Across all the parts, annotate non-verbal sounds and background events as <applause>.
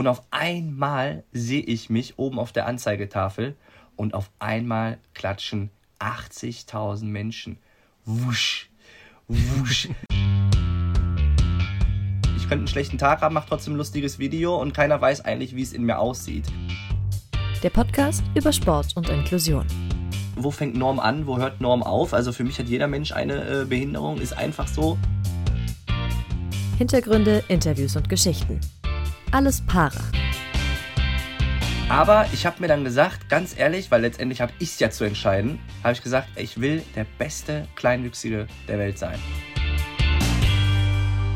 Und auf einmal sehe ich mich oben auf der Anzeigetafel und auf einmal klatschen 80.000 Menschen. Wusch, wusch. Ich könnte einen schlechten Tag haben, mache trotzdem ein lustiges Video und keiner weiß eigentlich, wie es in mir aussieht. Der Podcast über Sport und Inklusion. Wo fängt Norm an, wo hört Norm auf? Also für mich hat jeder Mensch eine äh, Behinderung, ist einfach so. Hintergründe, Interviews und Geschichten. Alles para. Aber ich habe mir dann gesagt, ganz ehrlich, weil letztendlich habe ich es ja zu entscheiden, habe ich gesagt, ich will der beste Kleinwüchsige der Welt sein.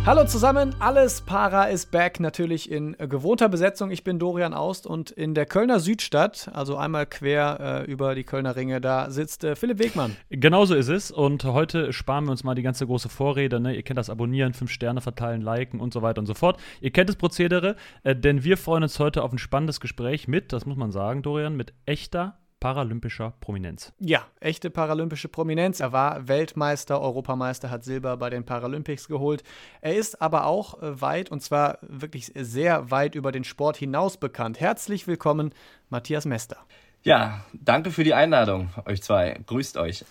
Hallo zusammen, alles Para ist back, natürlich in gewohnter Besetzung. Ich bin Dorian Aust und in der Kölner Südstadt, also einmal quer äh, über die Kölner Ringe, da sitzt äh, Philipp Wegmann. Genauso ist es und heute sparen wir uns mal die ganze große Vorrede. Ne? Ihr kennt das Abonnieren, fünf Sterne verteilen, liken und so weiter und so fort. Ihr kennt das Prozedere, äh, denn wir freuen uns heute auf ein spannendes Gespräch mit, das muss man sagen, Dorian, mit echter paralympischer Prominenz. Ja, echte paralympische Prominenz. Er war Weltmeister, Europameister, hat Silber bei den Paralympics geholt. Er ist aber auch äh, weit, und zwar wirklich sehr weit über den Sport hinaus bekannt. Herzlich willkommen, Matthias Mester. Ja, danke für die Einladung, euch zwei. Grüßt euch.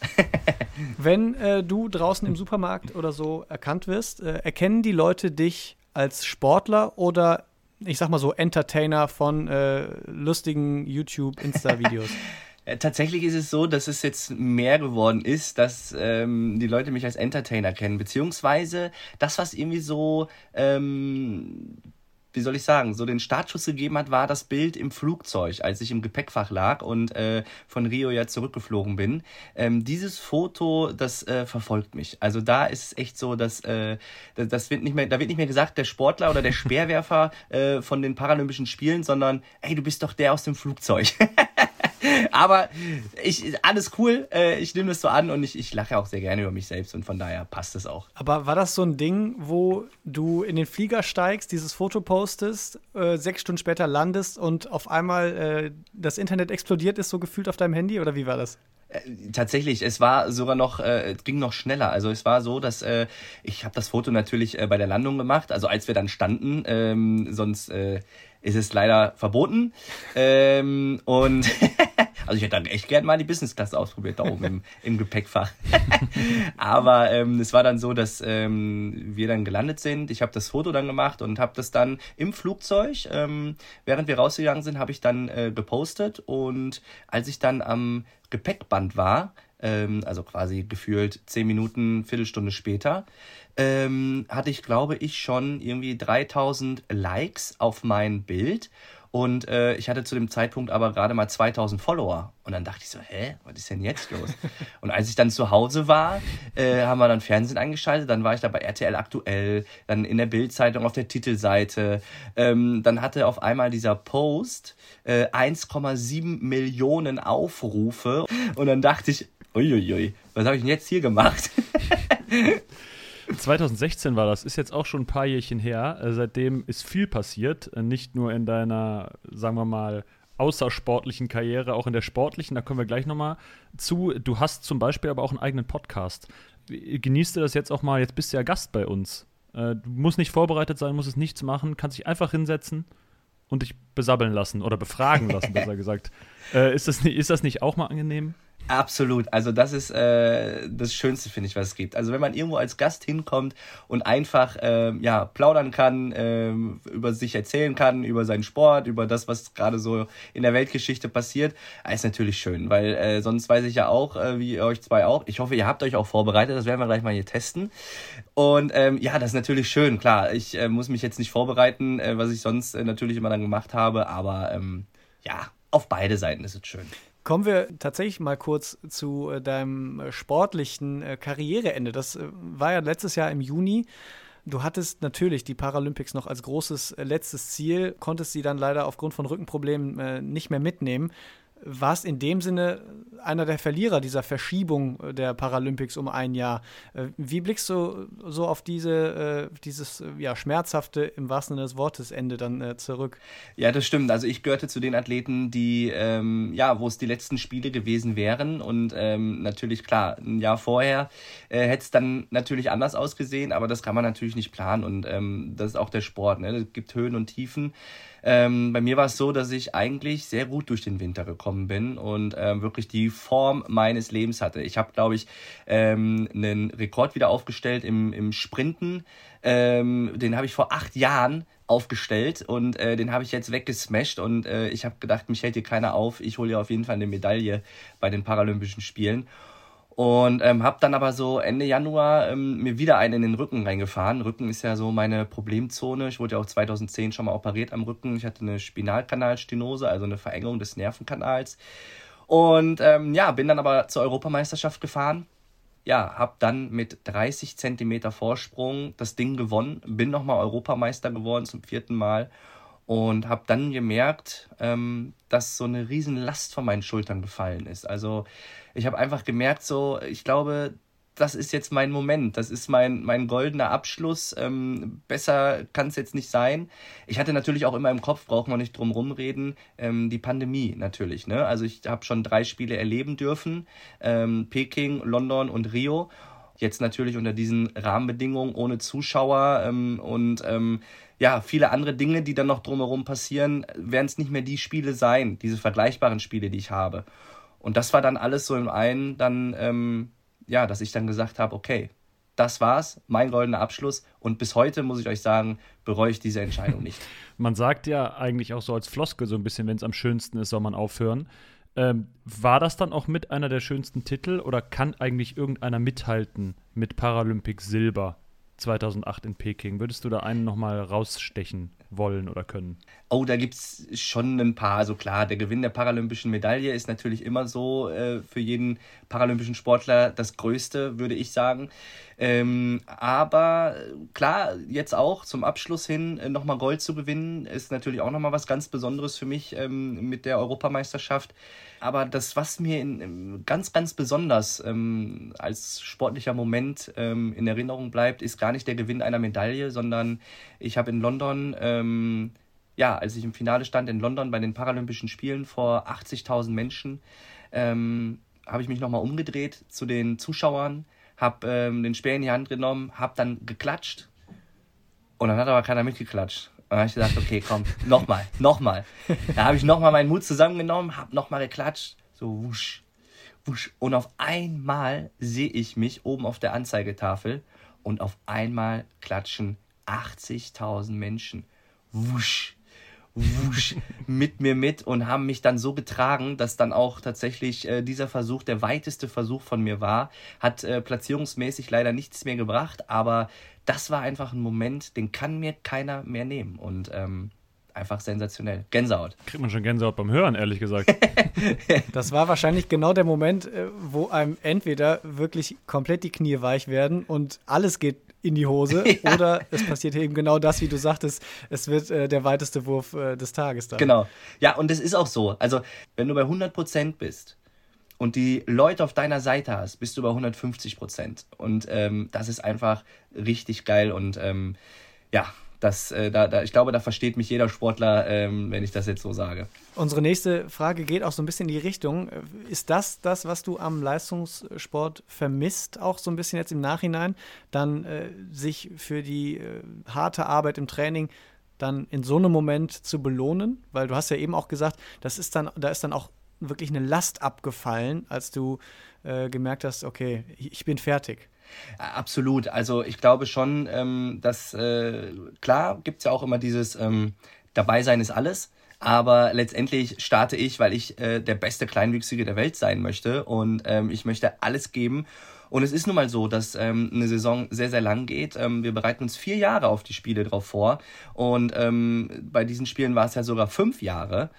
<laughs> Wenn äh, du draußen im Supermarkt oder so erkannt wirst, äh, erkennen die Leute dich als Sportler oder ich sag mal so, Entertainer von äh, lustigen YouTube, Insta-Videos? <laughs> Äh, tatsächlich ist es so, dass es jetzt mehr geworden ist, dass ähm, die Leute mich als Entertainer kennen, beziehungsweise das, was irgendwie so ähm, wie soll ich sagen, so den Startschuss gegeben hat, war das Bild im Flugzeug, als ich im Gepäckfach lag und äh, von Rio ja zurückgeflogen bin. Ähm, dieses Foto, das äh, verfolgt mich. Also da ist es echt so, dass äh, das wird nicht mehr, da wird nicht mehr gesagt, der Sportler oder der <laughs> Speerwerfer äh, von den Paralympischen Spielen, sondern ey, du bist doch der aus dem Flugzeug. <laughs> <laughs> Aber ich, alles cool. Äh, ich nehme das so an und ich, ich lache auch sehr gerne über mich selbst und von daher passt es auch. Aber war das so ein Ding, wo du in den Flieger steigst, dieses Foto postest, äh, sechs Stunden später landest und auf einmal äh, das Internet explodiert ist, so gefühlt auf deinem Handy? Oder wie war das? Tatsächlich, es war sogar noch, äh, es ging noch schneller. Also es war so, dass äh, ich habe das Foto natürlich äh, bei der Landung gemacht, also als wir dann standen, ähm, sonst ist es leider verboten. Ähm, und <laughs> also ich hätte dann echt gern mal die Business Class ausprobiert da oben im, im Gepäckfach. <laughs> Aber ähm, es war dann so, dass ähm, wir dann gelandet sind. Ich habe das Foto dann gemacht und habe das dann im Flugzeug, ähm, während wir rausgegangen sind, habe ich dann äh, gepostet. Und als ich dann am Gepäckband war, ähm, also quasi gefühlt zehn Minuten, Viertelstunde später, ähm, hatte ich, glaube ich, schon irgendwie 3000 Likes auf mein Bild. Und äh, ich hatte zu dem Zeitpunkt aber gerade mal 2000 Follower. Und dann dachte ich so, hä, was ist denn jetzt los? <laughs> und als ich dann zu Hause war, äh, haben wir dann Fernsehen eingeschaltet. Dann war ich da bei RTL aktuell, dann in der Bildzeitung auf der Titelseite. Ähm, dann hatte auf einmal dieser Post äh, 1,7 Millionen Aufrufe. Und dann dachte ich, uiuiui, was habe ich denn jetzt hier gemacht? <laughs> 2016 war das, ist jetzt auch schon ein paar Jährchen her. Äh, seitdem ist viel passiert, äh, nicht nur in deiner, sagen wir mal, außersportlichen Karriere, auch in der sportlichen, da kommen wir gleich nochmal zu. Du hast zum Beispiel aber auch einen eigenen Podcast. Genießt du das jetzt auch mal? Jetzt bist du ja Gast bei uns. Äh, du musst nicht vorbereitet sein, musst es nichts machen, kannst dich einfach hinsetzen und dich besabbeln lassen oder befragen lassen, besser <laughs> gesagt. ist, das, ist das nicht auch mal angenehm? Absolut. Also das ist äh, das Schönste, finde ich, was es gibt. Also wenn man irgendwo als Gast hinkommt und einfach äh, ja plaudern kann, äh, über sich erzählen kann, über seinen Sport, über das, was gerade so in der Weltgeschichte passiert, ist natürlich schön, weil äh, sonst weiß ich ja auch, äh, wie ihr euch zwei auch. Ich hoffe, ihr habt euch auch vorbereitet. Das werden wir gleich mal hier testen. Und ähm, ja, das ist natürlich schön. Klar, ich äh, muss mich jetzt nicht vorbereiten, äh, was ich sonst äh, natürlich immer dann gemacht habe, aber ähm, ja, auf beide Seiten ist es schön. Kommen wir tatsächlich mal kurz zu äh, deinem äh, sportlichen äh, Karriereende. Das war ja letztes Jahr im Juni. Du hattest natürlich die Paralympics noch als großes letztes Ziel, konntest sie dann leider aufgrund von Rückenproblemen nicht mehr mitnehmen. Warst in dem Sinne einer der Verlierer dieser Verschiebung der Paralympics um ein Jahr. Äh, wie blickst du so auf diese, äh, dieses ja, schmerzhafte, im wahrsten Sinne des Wortes, Ende dann äh, zurück? Ja, das stimmt. Also ich gehörte zu den Athleten, die, ähm, ja, wo es die letzten Spiele gewesen wären. Und ähm, natürlich, klar, ein Jahr vorher äh, hätte es dann natürlich anders ausgesehen, aber das kann man natürlich nicht planen. Und ähm, das ist auch der Sport. Ne? Es gibt Höhen und Tiefen. Ähm, bei mir war es so, dass ich eigentlich sehr gut durch den Winter gekommen bin und ähm, wirklich die Form meines Lebens hatte. Ich habe, glaube ich, ähm, einen Rekord wieder aufgestellt im, im Sprinten. Ähm, den habe ich vor acht Jahren aufgestellt und äh, den habe ich jetzt weggesmashed und äh, ich habe gedacht, mich hält hier keiner auf. Ich hole ja auf jeden Fall eine Medaille bei den Paralympischen Spielen. Und ähm, habe dann aber so Ende Januar ähm, mir wieder einen in den Rücken reingefahren. Rücken ist ja so meine Problemzone. Ich wurde ja auch 2010 schon mal operiert am Rücken. Ich hatte eine Spinalkanalstenose, also eine Verengung des Nervenkanals. Und ähm, ja, bin dann aber zur Europameisterschaft gefahren. Ja, habe dann mit 30 Zentimeter Vorsprung das Ding gewonnen. Bin nochmal Europameister geworden zum vierten Mal und habe dann gemerkt, ähm, dass so eine riesen Last von meinen Schultern gefallen ist. Also ich habe einfach gemerkt, so, ich glaube, das ist jetzt mein Moment, das ist mein, mein goldener Abschluss. Ähm, besser kann es jetzt nicht sein. Ich hatte natürlich auch immer im Kopf, brauchen wir nicht drum rumreden, ähm, die Pandemie natürlich. Ne? Also ich habe schon drei Spiele erleben dürfen, ähm, Peking, London und Rio. Jetzt natürlich unter diesen Rahmenbedingungen ohne Zuschauer ähm, und ähm, ja, viele andere Dinge, die dann noch drumherum passieren, werden es nicht mehr die Spiele sein, diese vergleichbaren Spiele, die ich habe. Und das war dann alles so im einen, dann, ähm, ja, dass ich dann gesagt habe, okay, das war's, mein goldener Abschluss. Und bis heute muss ich euch sagen, bereue ich diese Entscheidung nicht. <laughs> man sagt ja eigentlich auch so als Floskel so ein bisschen, wenn es am schönsten ist, soll man aufhören. Ähm, war das dann auch mit einer der schönsten Titel oder kann eigentlich irgendeiner mithalten mit Paralympic Silber 2008 in Peking? Würdest du da einen nochmal rausstechen? Wollen oder können? Oh, da gibt es schon ein paar. Also klar, der Gewinn der paralympischen Medaille ist natürlich immer so äh, für jeden paralympischen Sportler das Größte, würde ich sagen. Ähm, aber klar, jetzt auch zum Abschluss hin äh, nochmal Gold zu gewinnen, ist natürlich auch nochmal was ganz Besonderes für mich ähm, mit der Europameisterschaft. Aber das, was mir in, ganz, ganz besonders ähm, als sportlicher Moment ähm, in Erinnerung bleibt, ist gar nicht der Gewinn einer Medaille, sondern ich habe in London, ähm, ja, als ich im Finale stand in London bei den Paralympischen Spielen vor 80.000 Menschen, ähm, habe ich mich nochmal umgedreht zu den Zuschauern, habe ähm, den Speer in die Hand genommen, habe dann geklatscht und dann hat aber keiner mitgeklatscht. Und dann habe ich gesagt, okay, komm, <laughs> nochmal, nochmal. Da habe ich nochmal meinen Mut zusammengenommen, habe nochmal geklatscht, so wusch, wusch. Und auf einmal sehe ich mich oben auf der Anzeigetafel und auf einmal klatschen 80.000 Menschen. Wusch, wusch, <laughs> mit mir mit und haben mich dann so getragen, dass dann auch tatsächlich äh, dieser Versuch der weiteste Versuch von mir war. Hat äh, platzierungsmäßig leider nichts mehr gebracht, aber das war einfach ein Moment, den kann mir keiner mehr nehmen. Und ähm, einfach sensationell. Gänsehaut. Kriegt man schon Gänsehaut beim Hören, ehrlich gesagt. <laughs> das war wahrscheinlich genau der Moment, äh, wo einem entweder wirklich komplett die Knie weich werden und alles geht in die Hose <laughs> ja. oder es passiert eben genau das, wie du sagtest, es wird äh, der weiteste Wurf äh, des Tages dann. Genau. Ja, und es ist auch so. Also, wenn du bei 100 Prozent bist, und die Leute auf deiner Seite hast, bist du bei 150 Prozent. Und ähm, das ist einfach richtig geil. Und ähm, ja, das, äh, da, da, ich glaube, da versteht mich jeder Sportler, ähm, wenn ich das jetzt so sage. Unsere nächste Frage geht auch so ein bisschen in die Richtung. Ist das das, was du am Leistungssport vermisst, auch so ein bisschen jetzt im Nachhinein, dann äh, sich für die äh, harte Arbeit im Training dann in so einem Moment zu belohnen? Weil du hast ja eben auch gesagt, das ist dann, da ist dann auch wirklich eine Last abgefallen, als du äh, gemerkt hast, okay, ich bin fertig? Absolut. Also ich glaube schon, ähm, dass äh, klar gibt es ja auch immer dieses ähm, Dabeisein ist alles. Aber letztendlich starte ich, weil ich äh, der beste Kleinwüchsige der Welt sein möchte und ähm, ich möchte alles geben. Und es ist nun mal so, dass ähm, eine Saison sehr, sehr lang geht. Ähm, wir bereiten uns vier Jahre auf die Spiele drauf vor. Und ähm, bei diesen Spielen war es ja sogar fünf Jahre.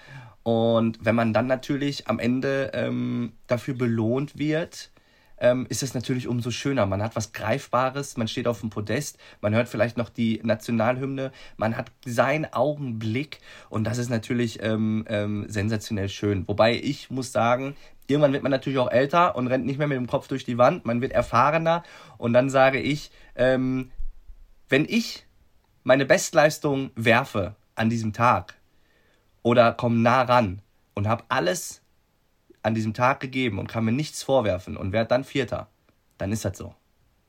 Und wenn man dann natürlich am Ende ähm, dafür belohnt wird, ähm, ist es natürlich umso schöner. Man hat was Greifbares, man steht auf dem Podest, man hört vielleicht noch die Nationalhymne, man hat seinen Augenblick und das ist natürlich ähm, ähm, sensationell schön. Wobei ich muss sagen, irgendwann wird man natürlich auch älter und rennt nicht mehr mit dem Kopf durch die Wand, man wird erfahrener und dann sage ich, ähm, wenn ich meine Bestleistung werfe an diesem Tag oder komme nah ran und habe alles an diesem Tag gegeben und kann mir nichts vorwerfen und werde dann Vierter, dann ist das so.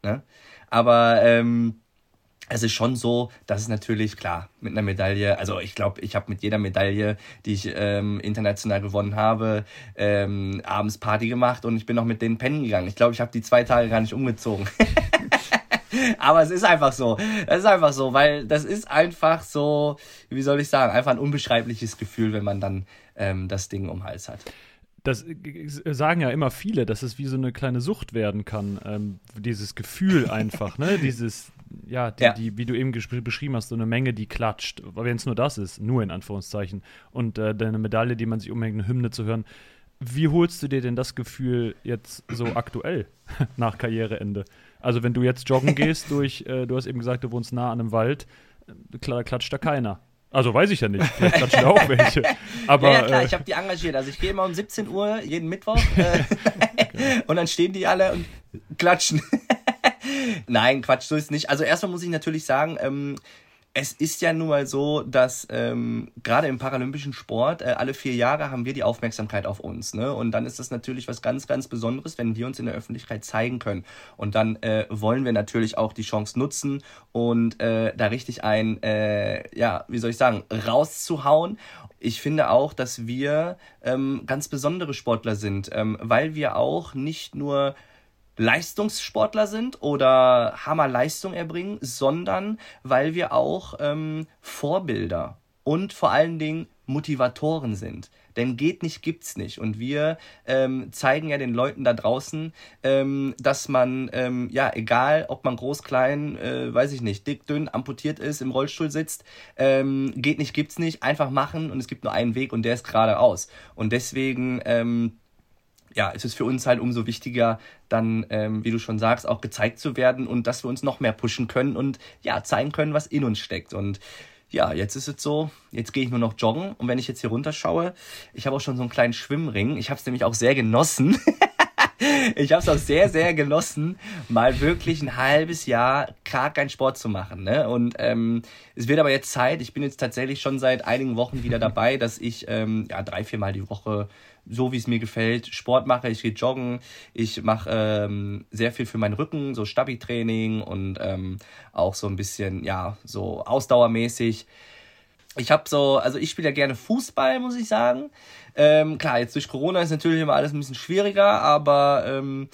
Ne? Aber ähm, es ist schon so, dass es natürlich, klar, mit einer Medaille, also ich glaube, ich habe mit jeder Medaille, die ich ähm, international gewonnen habe, ähm, abends Party gemacht und ich bin noch mit denen pennen gegangen. Ich glaube, ich habe die zwei Tage gar nicht umgezogen. <laughs> Aber es ist einfach so. Es ist einfach so, weil das ist einfach so, wie soll ich sagen, einfach ein unbeschreibliches Gefühl, wenn man dann ähm, das Ding um Hals hat das sagen ja immer viele, dass es wie so eine kleine Sucht werden kann. Ähm, dieses Gefühl <laughs> einfach, ne? Dieses, ja, die, ja. die, wie du eben beschrieben hast, so eine Menge, die klatscht. Wenn es nur das ist, nur in Anführungszeichen. Und äh, eine Medaille, die man sich umhängt, eine Hymne zu hören. Wie holst du dir denn das Gefühl jetzt so aktuell <laughs> nach Karriereende? Also, wenn du jetzt joggen <laughs> gehst durch, äh, du hast eben gesagt, du wohnst nah an einem Wald, äh, klar, klatscht da keiner. Also weiß ich ja nicht. Vielleicht klatschen da auch welche. Aber, ja, ja klar, äh, ich habe die engagiert. Also ich gehe immer um 17 Uhr jeden Mittwoch äh, <laughs> und dann stehen die alle und klatschen. <laughs> Nein, Quatsch, so ist es nicht. Also erstmal muss ich natürlich sagen, ähm, es ist ja nun mal so, dass ähm, gerade im paralympischen Sport äh, alle vier Jahre haben wir die Aufmerksamkeit auf uns. Ne? Und dann ist das natürlich was ganz, ganz Besonderes, wenn wir uns in der Öffentlichkeit zeigen können. Und dann äh, wollen wir natürlich auch die Chance nutzen und äh, da richtig ein, äh, ja, wie soll ich sagen, rauszuhauen. Ich finde auch, dass wir ähm, ganz besondere Sportler sind, ähm, weil wir auch nicht nur Leistungssportler sind oder Hammerleistung erbringen, sondern weil wir auch ähm, Vorbilder und vor allen Dingen Motivatoren sind. Denn geht nicht, gibt's nicht. Und wir ähm, zeigen ja den Leuten da draußen, ähm, dass man, ähm, ja, egal ob man groß, klein, äh, weiß ich nicht, dick, dünn, amputiert ist, im Rollstuhl sitzt, ähm, geht nicht, gibt's nicht, einfach machen und es gibt nur einen Weg und der ist geradeaus. Und deswegen, ähm, ja, es ist für uns halt umso wichtiger, dann, ähm, wie du schon sagst, auch gezeigt zu werden und dass wir uns noch mehr pushen können und ja, zeigen können, was in uns steckt. Und ja, jetzt ist es so, jetzt gehe ich nur noch joggen und wenn ich jetzt hier runterschaue, ich habe auch schon so einen kleinen Schwimmring. Ich habe es nämlich auch sehr genossen. <laughs> ich habe es auch sehr, sehr genossen, mal wirklich ein halbes Jahr gar keinen Sport zu machen. Ne? Und ähm, es wird aber jetzt Zeit. Ich bin jetzt tatsächlich schon seit einigen Wochen wieder dabei, dass ich ähm, ja, drei, vier Mal die Woche so wie es mir gefällt, Sport mache, ich gehe joggen, ich mache ähm, sehr viel für meinen Rücken, so Stabi-Training und ähm, auch so ein bisschen, ja, so ausdauermäßig. Ich habe so, also ich spiele ja gerne Fußball, muss ich sagen. Ähm, klar, jetzt durch Corona ist natürlich immer alles ein bisschen schwieriger, aber ähm,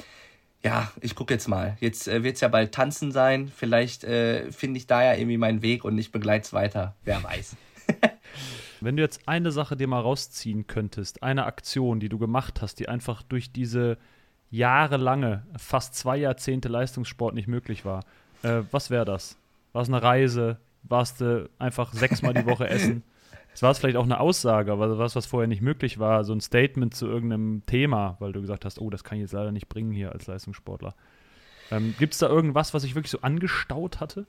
ja, ich gucke jetzt mal. Jetzt äh, wird es ja bald tanzen sein. Vielleicht äh, finde ich da ja irgendwie meinen Weg und ich begleite es weiter. Wer weiß. <laughs> Wenn du jetzt eine Sache dir mal rausziehen könntest, eine Aktion, die du gemacht hast, die einfach durch diese jahrelange, fast zwei Jahrzehnte Leistungssport nicht möglich war, äh, was wäre das? War es eine Reise? Warst du einfach sechsmal die Woche essen? <laughs> Es war vielleicht auch eine Aussage, aber was, was vorher nicht möglich war, so ein Statement zu irgendeinem Thema, weil du gesagt hast, oh, das kann ich jetzt leider nicht bringen hier als Leistungssportler. Ähm, Gibt es da irgendwas, was ich wirklich so angestaut hatte?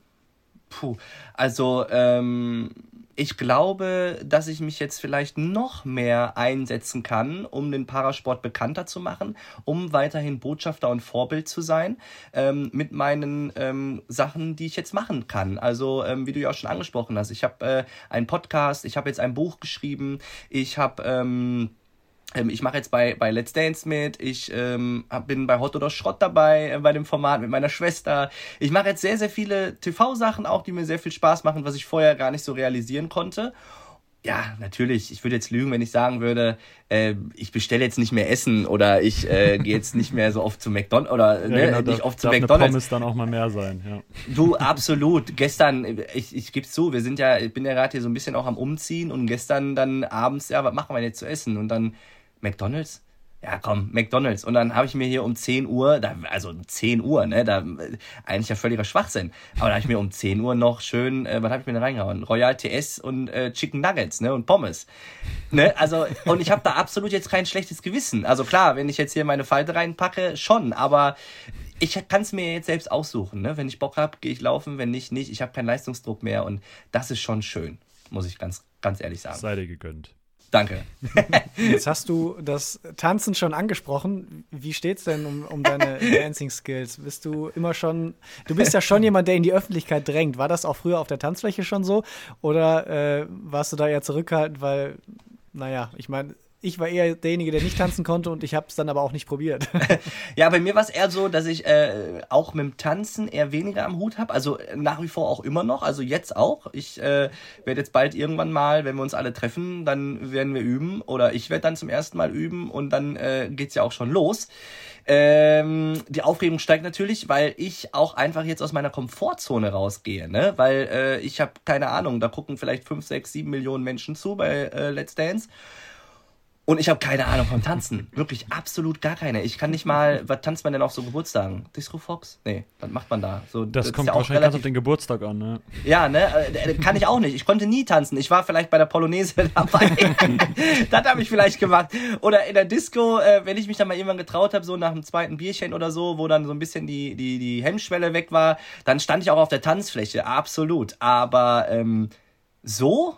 Puh, also ähm, ich glaube, dass ich mich jetzt vielleicht noch mehr einsetzen kann, um den Parasport bekannter zu machen, um weiterhin Botschafter und Vorbild zu sein ähm, mit meinen ähm, Sachen, die ich jetzt machen kann. Also ähm, wie du ja auch schon angesprochen hast, ich habe äh, einen Podcast, ich habe jetzt ein Buch geschrieben, ich habe ähm, ich mache jetzt bei, bei Let's Dance mit, ich ähm, bin bei Hot oder Schrott dabei, äh, bei dem Format mit meiner Schwester. Ich mache jetzt sehr, sehr viele TV-Sachen auch, die mir sehr viel Spaß machen, was ich vorher gar nicht so realisieren konnte. Ja, natürlich, ich würde jetzt lügen, wenn ich sagen würde, äh, ich bestelle jetzt nicht mehr Essen oder ich äh, gehe jetzt nicht mehr so oft zu McDonald's oder ja, ne, genau, nicht darf, oft zu darf McDonald's. Eine Pommes dann auch mal mehr sein, ja. Du, absolut. Gestern, ich, ich gebe zu, wir sind ja, ich bin ja gerade hier so ein bisschen auch am Umziehen und gestern dann abends, ja, was machen wir jetzt zu essen? Und dann McDonalds? ja komm, McDonalds. Und dann habe ich mir hier um 10 Uhr, da, also um 10 Uhr, ne, da eigentlich ja völliger Schwachsinn. Aber da habe ich mir um 10 Uhr noch schön, äh, was habe ich mir da reingehauen? Royal TS und äh, Chicken Nuggets, ne, und Pommes. Ne, also, und ich habe da absolut jetzt kein schlechtes Gewissen. Also klar, wenn ich jetzt hier meine Falte reinpacke, schon, aber ich kann es mir jetzt selbst aussuchen. Ne? Wenn ich Bock habe, gehe ich laufen, wenn nicht, nicht. Ich habe keinen Leistungsdruck mehr und das ist schon schön, muss ich ganz, ganz ehrlich sagen. Sei dir gegönnt. Danke. <laughs> Jetzt hast du das Tanzen schon angesprochen. Wie steht's denn um, um deine <laughs> Dancing Skills? Bist du immer schon, du bist ja schon jemand, der in die Öffentlichkeit drängt. War das auch früher auf der Tanzfläche schon so? Oder äh, warst du da eher zurückhaltend, weil, naja, ich meine, ich war eher derjenige, der nicht tanzen konnte und ich habe es dann aber auch nicht probiert. <laughs> ja, bei mir war es eher so, dass ich äh, auch mit dem Tanzen eher weniger am Hut habe. Also äh, nach wie vor auch immer noch. Also jetzt auch. Ich äh, werde jetzt bald irgendwann mal, wenn wir uns alle treffen, dann werden wir üben. Oder ich werde dann zum ersten Mal üben und dann äh, geht's ja auch schon los. Ähm, die Aufregung steigt natürlich, weil ich auch einfach jetzt aus meiner Komfortzone rausgehe, ne? Weil äh, ich habe keine Ahnung, da gucken vielleicht fünf, sechs, sieben Millionen Menschen zu bei äh, Let's Dance. Und ich habe keine Ahnung vom Tanzen. Wirklich absolut gar keine. Ich kann nicht mal, was tanzt man denn auf so Geburtstagen? Disco Fox? Nee, was macht man da? So, das, das kommt ja wahrscheinlich ganz auf den Geburtstag an, ne? Ja, ne? Äh, kann ich auch nicht. Ich konnte nie tanzen. Ich war vielleicht bei der Polonaise <laughs> dabei. <laughs> das habe ich vielleicht gemacht. Oder in der Disco, äh, wenn ich mich dann mal irgendwann getraut habe, so nach dem zweiten Bierchen oder so, wo dann so ein bisschen die, die, die Hemmschwelle weg war, dann stand ich auch auf der Tanzfläche. Absolut. Aber ähm, so?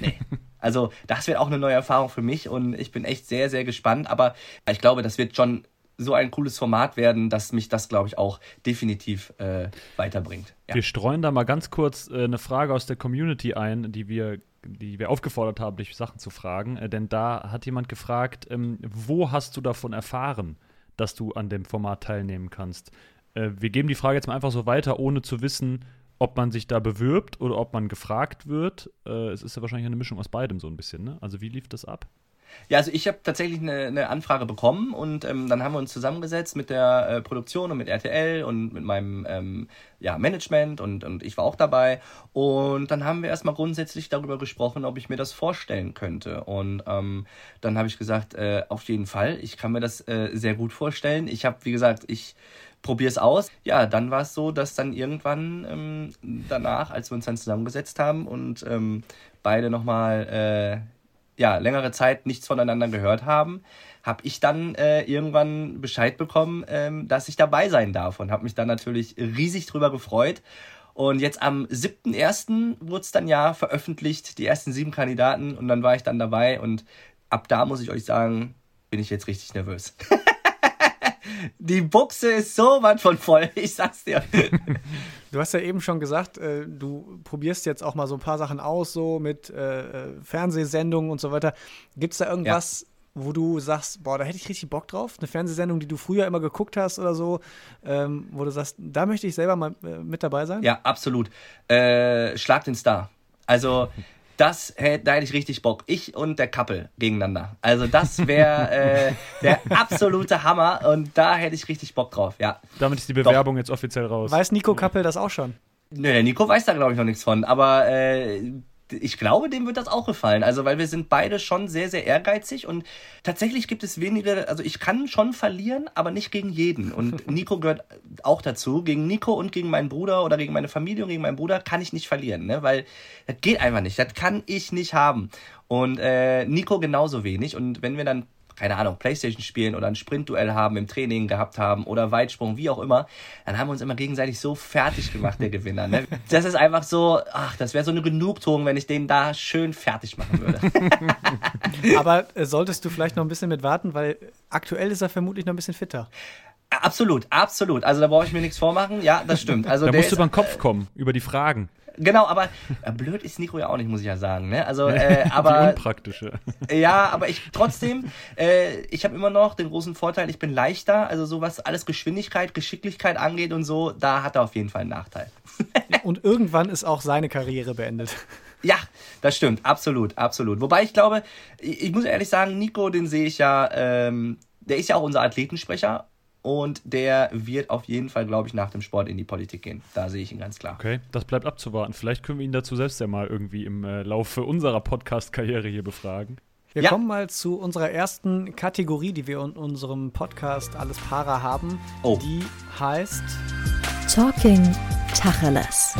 Nee. <laughs> Also das wird auch eine neue Erfahrung für mich und ich bin echt sehr, sehr gespannt. Aber ich glaube, das wird schon so ein cooles Format werden, dass mich das, glaube ich, auch definitiv äh, weiterbringt. Ja. Wir streuen da mal ganz kurz äh, eine Frage aus der Community ein, die wir, die wir aufgefordert haben, dich Sachen zu fragen. Äh, denn da hat jemand gefragt, ähm, wo hast du davon erfahren, dass du an dem Format teilnehmen kannst? Äh, wir geben die Frage jetzt mal einfach so weiter, ohne zu wissen, ob man sich da bewirbt oder ob man gefragt wird. Äh, es ist ja wahrscheinlich eine Mischung aus beidem so ein bisschen. Ne? Also wie lief das ab? Ja, also ich habe tatsächlich eine, eine, Anfrage bekommen und ähm, dann haben wir uns zusammengesetzt mit der äh, Produktion und mit RTL und mit meinem ähm, ja, Management und, und ich war auch dabei. Und dann haben wir erstmal grundsätzlich darüber gesprochen, ob ich mir das vorstellen könnte. Und ähm, dann habe ich gesagt, äh, auf jeden Fall, ich kann mir das äh, sehr gut vorstellen. Ich habe, wie gesagt, ich probier's aus. Ja, dann war es so, dass dann irgendwann ähm, danach, als wir uns dann zusammengesetzt haben und ähm, beide nochmal äh, ja, längere Zeit nichts voneinander gehört haben, habe ich dann äh, irgendwann Bescheid bekommen, ähm, dass ich dabei sein darf und habe mich dann natürlich riesig drüber gefreut. Und jetzt am 7.1. wurde es dann ja veröffentlicht, die ersten sieben Kandidaten und dann war ich dann dabei und ab da muss ich euch sagen, bin ich jetzt richtig nervös. <laughs> Die Buchse ist so was von voll, <laughs> ich sag's dir. Du hast ja eben schon gesagt, äh, du probierst jetzt auch mal so ein paar Sachen aus, so mit äh, äh Fernsehsendungen und so weiter. Gibt es da irgendwas, ja. wo du sagst, boah, da hätte ich richtig Bock drauf? Eine Fernsehsendung, die du früher immer geguckt hast oder so, ähm, wo du sagst, da möchte ich selber mal äh, mit dabei sein? Ja, absolut. Äh, Schlag den Star. Also das hätte, da hätte ich richtig Bock. Ich und der Kappel gegeneinander. Also das wäre <laughs> äh, der absolute Hammer und da hätte ich richtig Bock drauf, ja. Damit ist die Bewerbung Doch. jetzt offiziell raus. Weiß Nico Kappel das auch schon? Nö, der Nico weiß da glaube ich noch nichts von, aber äh, ich glaube, dem wird das auch gefallen. Also, weil wir sind beide schon sehr, sehr ehrgeizig und tatsächlich gibt es wenige, also ich kann schon verlieren, aber nicht gegen jeden. Und <laughs> Nico gehört auch dazu. Gegen Nico und gegen meinen Bruder oder gegen meine Familie und gegen meinen Bruder kann ich nicht verlieren, ne? Weil das geht einfach nicht. Das kann ich nicht haben. Und äh, Nico genauso wenig. Und wenn wir dann keine Ahnung, Playstation spielen oder ein Sprintduell haben, im Training gehabt haben oder Weitsprung, wie auch immer, dann haben wir uns immer gegenseitig so fertig gemacht, der Gewinner. Ne? <laughs> Das ist einfach so, ach, das wäre so eine Genugtuung, wenn ich den da schön fertig machen würde. <laughs> Aber äh, solltest du vielleicht noch ein bisschen mit warten, weil aktuell ist er vermutlich noch ein bisschen fitter. Absolut, absolut. Also da brauche ich mir nichts vormachen. Ja, das stimmt. Also da musst du über den Kopf kommen, über die Fragen. Genau, aber äh, blöd ist Nico ja auch nicht, muss ich ja sagen. Ne? Also, äh, <laughs> aber Die unpraktische. Ja, aber ich trotzdem, äh, ich habe immer noch den großen Vorteil, ich bin leichter. Also so was alles Geschwindigkeit, Geschicklichkeit angeht und so, da hat er auf jeden Fall einen Nachteil. <laughs> und irgendwann ist auch seine Karriere beendet. Ja, das stimmt, absolut, absolut. Wobei ich glaube, ich, ich muss ehrlich sagen, Nico, den sehe ich ja, ähm, der ist ja auch unser Athletensprecher und der wird auf jeden Fall, glaube ich, nach dem Sport in die Politik gehen. Da sehe ich ihn ganz klar. Okay, das bleibt abzuwarten. Vielleicht können wir ihn dazu selbst ja mal irgendwie im äh, Laufe unserer Podcast-Karriere hier befragen. Wir ja. kommen mal zu unserer ersten Kategorie, die wir in unserem Podcast Alles Para haben. Oh. Die heißt Talking Tacheles.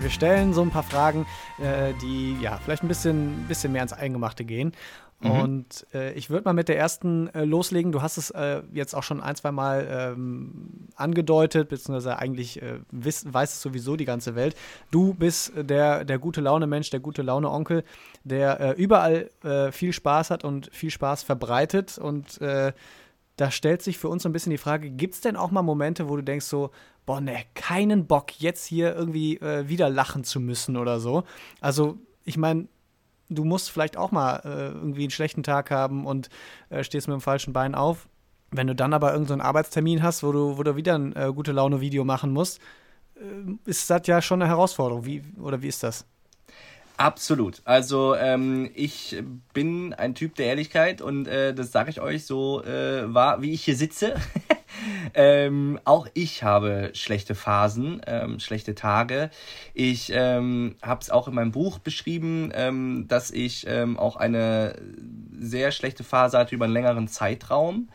Wir stellen so ein paar Fragen, äh, die ja vielleicht ein bisschen, bisschen mehr ins Eingemachte gehen. Mhm. Und äh, ich würde mal mit der ersten äh, loslegen. Du hast es äh, jetzt auch schon ein, zwei Mal ähm, angedeutet, beziehungsweise eigentlich äh, wiss, weiß es sowieso die ganze Welt. Du bist der, der gute Laune-Mensch, der gute Laune-Onkel, der äh, überall viel Spaß hat und viel Spaß verbreitet. Und da stellt sich für uns so ein bisschen die Frage: Gibt es denn auch mal Momente, wo du denkst, so, boah, ne, keinen Bock, jetzt hier irgendwie wieder lachen zu müssen oder so? Also, ich meine, du musst vielleicht auch mal äh, irgendwie einen schlechten Tag haben und äh, stehst mit dem falschen Bein auf. Wenn du dann aber irgendeinen so Arbeitstermin hast, wo du, wo du wieder ein äh, gute Laune-Video machen musst, äh, ist das ja schon eine Herausforderung. Wie, oder wie ist das? Absolut. Also ähm, ich bin ein Typ der Ehrlichkeit und äh, das sage ich euch so äh, war, wie ich hier sitze. <laughs> ähm, auch ich habe schlechte Phasen, ähm, schlechte Tage. Ich ähm, habe es auch in meinem Buch beschrieben, ähm, dass ich ähm, auch eine sehr schlechte Phase hatte über einen längeren Zeitraum.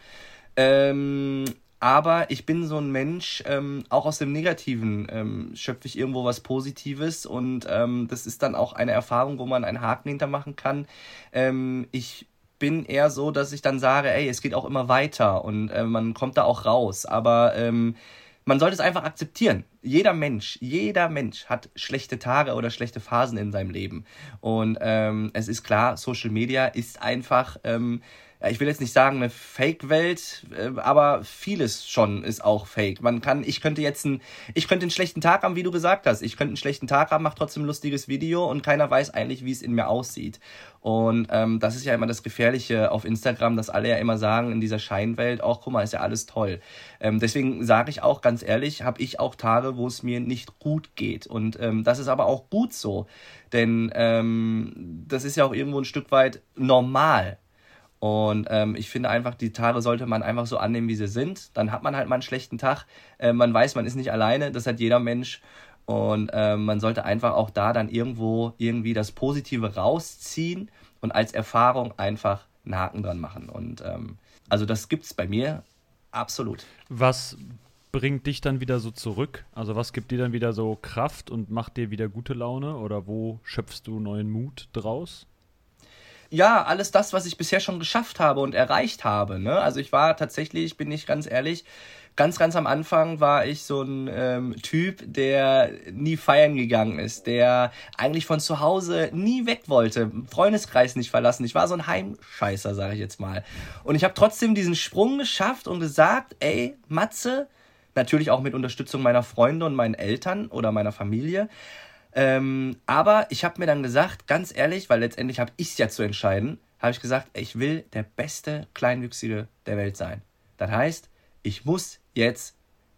Ähm, aber ich bin so ein Mensch, ähm, auch aus dem Negativen ähm, schöpfe ich irgendwo was Positives und ähm, das ist dann auch eine Erfahrung, wo man einen Haken hintermachen kann. Ähm, ich bin eher so, dass ich dann sage, ey, es geht auch immer weiter und äh, man kommt da auch raus. Aber ähm, man sollte es einfach akzeptieren. Jeder Mensch, jeder Mensch hat schlechte Tage oder schlechte Phasen in seinem Leben. Und ähm, es ist klar, Social Media ist einfach ähm, ich will jetzt nicht sagen eine Fake-Welt, äh, aber vieles schon ist auch Fake. Man kann, ich könnte jetzt einen, ich könnte einen schlechten Tag haben, wie du gesagt hast. Ich könnte einen schlechten Tag haben, mache trotzdem ein lustiges Video und keiner weiß eigentlich, wie es in mir aussieht. Und ähm, das ist ja immer das Gefährliche auf Instagram, dass alle ja immer sagen, in dieser Scheinwelt, auch guck mal, ist ja alles toll. Ähm, deswegen sage ich auch ganz ehrlich, habe ich auch Tage, wo es mir nicht gut geht. Und ähm, das ist aber auch gut so. Denn ähm, das ist ja auch irgendwo ein Stück weit normal. Und ähm, ich finde einfach, die Tage sollte man einfach so annehmen, wie sie sind. Dann hat man halt mal einen schlechten Tag. Äh, man weiß, man ist nicht alleine, das hat jeder Mensch. Und äh, man sollte einfach auch da dann irgendwo irgendwie das Positive rausziehen und als Erfahrung einfach einen Haken dran machen. Und ähm, also das gibt es bei mir absolut. Was bringt dich dann wieder so zurück? Also was gibt dir dann wieder so Kraft und macht dir wieder gute Laune? Oder wo schöpfst du neuen Mut draus? ja, alles das, was ich bisher schon geschafft habe und erreicht habe. Ne? Also ich war tatsächlich, bin ich ganz ehrlich, ganz, ganz am Anfang war ich so ein ähm, Typ, der nie feiern gegangen ist, der eigentlich von zu Hause nie weg wollte, Freundeskreis nicht verlassen. Ich war so ein Heimscheißer, sage ich jetzt mal. Und ich habe trotzdem diesen Sprung geschafft und gesagt, ey, Matze, natürlich auch mit Unterstützung meiner Freunde und meinen Eltern oder meiner Familie, ähm, aber ich habe mir dann gesagt, ganz ehrlich, weil letztendlich habe ich es ja zu entscheiden, habe ich gesagt, ich will der beste Kleinwüchsige der Welt sein. Das heißt, ich muss jetzt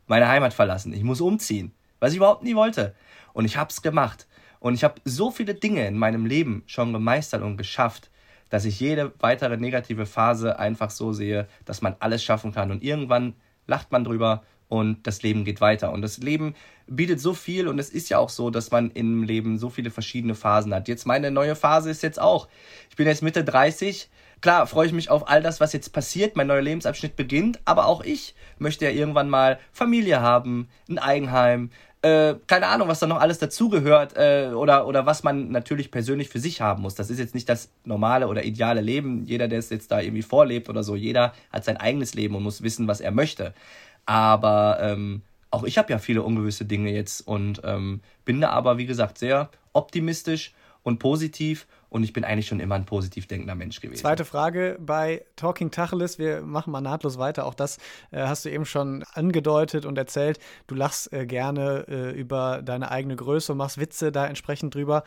meine Heimat verlassen. Ich muss umziehen, was ich überhaupt nie wollte. Und ich habe es gemacht. Und ich habe so viele Dinge in meinem Leben schon gemeistert und geschafft, dass ich jede weitere negative Phase einfach so sehe, dass man alles schaffen kann. Und irgendwann lacht man drüber und das Leben geht weiter. Und das Leben bietet so viel und es ist ja auch so, dass man im Leben so viele verschiedene Phasen hat. Jetzt meine neue Phase ist jetzt auch. Ich bin jetzt Mitte 30. Klar, freue ich mich auf all das, was jetzt passiert. Mein neuer Lebensabschnitt beginnt. Aber auch ich möchte ja irgendwann mal Familie haben, ein Eigenheim. Äh, keine Ahnung, was da noch alles dazugehört äh, oder, oder was man natürlich persönlich für sich haben muss. Das ist jetzt nicht das normale oder ideale Leben. Jeder, der es jetzt da irgendwie vorlebt oder so, jeder hat sein eigenes Leben und muss wissen, was er möchte. Aber ähm, auch ich habe ja viele ungewisse Dinge jetzt und ähm, bin da aber, wie gesagt, sehr optimistisch und positiv und ich bin eigentlich schon immer ein positiv denkender Mensch gewesen. Zweite Frage bei Talking Tacheles. Wir machen mal nahtlos weiter. Auch das äh, hast du eben schon angedeutet und erzählt. Du lachst äh, gerne äh, über deine eigene Größe und machst Witze da entsprechend drüber.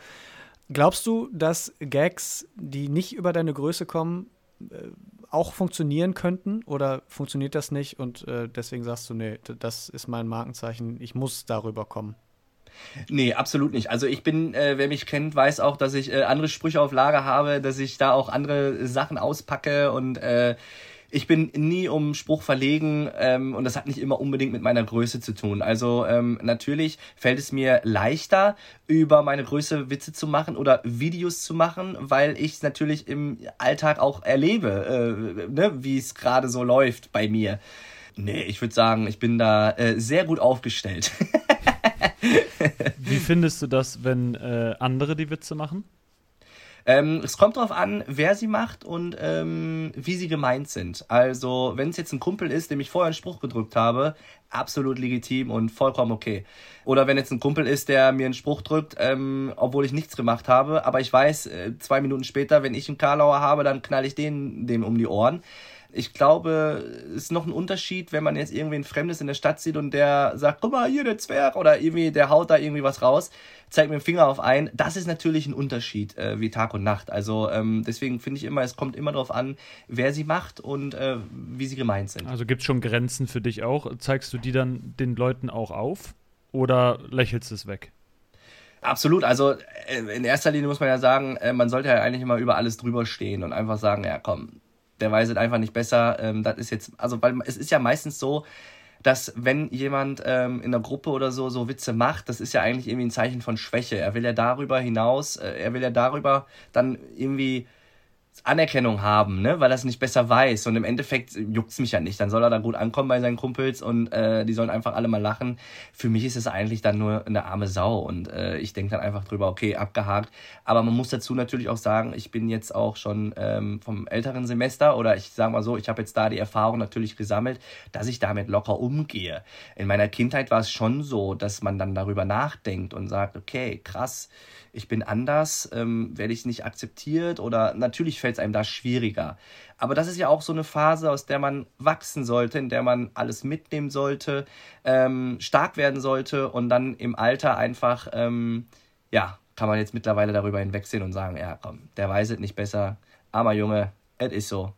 Glaubst du, dass Gags, die nicht über deine Größe kommen, äh, auch funktionieren könnten oder funktioniert das nicht und äh, deswegen sagst du, nee, das ist mein Markenzeichen, ich muss darüber kommen? Nee, absolut nicht. Also ich bin, äh, wer mich kennt, weiß auch, dass ich äh, andere Sprüche auf Lager habe, dass ich da auch andere Sachen auspacke und äh, ich bin nie um Spruch verlegen ähm, und das hat nicht immer unbedingt mit meiner Größe zu tun. Also ähm, natürlich fällt es mir leichter, über meine Größe Witze zu machen oder Videos zu machen, weil ich es natürlich im Alltag auch erlebe, äh, ne, wie es gerade so läuft bei mir. Nee, ich würde sagen, ich bin da äh, sehr gut aufgestellt. wie findest du das, wenn äh, andere die Witze machen? Ähm, es kommt darauf an, wer sie macht und ähm, wie sie gemeint sind. Also, wenn es jetzt ein Kumpel ist, dem ich vorher einen Spruch gedrückt habe, absolut legitim und vollkommen okay. Oder wenn jetzt ein Kumpel ist, der mir einen Spruch drückt, ähm, obwohl ich nichts gemacht habe, aber ich weiß, äh, zwei Minuten später, wenn ich einen Karlauer habe, dann knall ich den dem um die Ohren. Ich glaube, es ist noch ein Unterschied, wenn man jetzt irgendwie ein Fremdes in der Stadt sieht und der sagt, guck mal, hier der Zwerg oder irgendwie, der haut da irgendwie was raus, zeigt mit dem Finger auf einen. Das ist natürlich ein Unterschied äh, wie Tag und Nacht. Also ähm, deswegen finde ich immer, es kommt immer darauf an, wer sie macht und äh, wie sie gemeint sind. Also gibt es schon Grenzen für dich auch? Zeigst du die dann den Leuten auch auf oder lächelst du es weg? Absolut. Also äh, in erster Linie muss man ja sagen, äh, man sollte ja eigentlich immer über alles drüber stehen und einfach sagen, ja komm, der weiß es einfach nicht besser. Ähm, das ist jetzt, also weil es ist ja meistens so, dass wenn jemand ähm, in der Gruppe oder so so Witze macht, das ist ja eigentlich irgendwie ein Zeichen von Schwäche. Er will ja darüber hinaus, äh, er will ja darüber dann irgendwie Anerkennung haben, ne, weil er es nicht besser weiß. Und im Endeffekt juckt's mich ja nicht. Dann soll er da gut ankommen bei seinen Kumpels und äh, die sollen einfach alle mal lachen. Für mich ist es eigentlich dann nur eine arme Sau und äh, ich denke dann einfach drüber, okay, abgehakt. Aber man muss dazu natürlich auch sagen, ich bin jetzt auch schon ähm, vom älteren Semester oder ich sage mal so, ich habe jetzt da die Erfahrung natürlich gesammelt, dass ich damit locker umgehe. In meiner Kindheit war es schon so, dass man dann darüber nachdenkt und sagt, okay, krass ich bin anders, ähm, werde ich nicht akzeptiert oder natürlich fällt es einem da schwieriger. Aber das ist ja auch so eine Phase, aus der man wachsen sollte, in der man alles mitnehmen sollte, ähm, stark werden sollte und dann im Alter einfach, ähm, ja, kann man jetzt mittlerweile darüber hinwegsehen und sagen, ja, komm, der weiß es nicht besser, armer Junge, es ist so,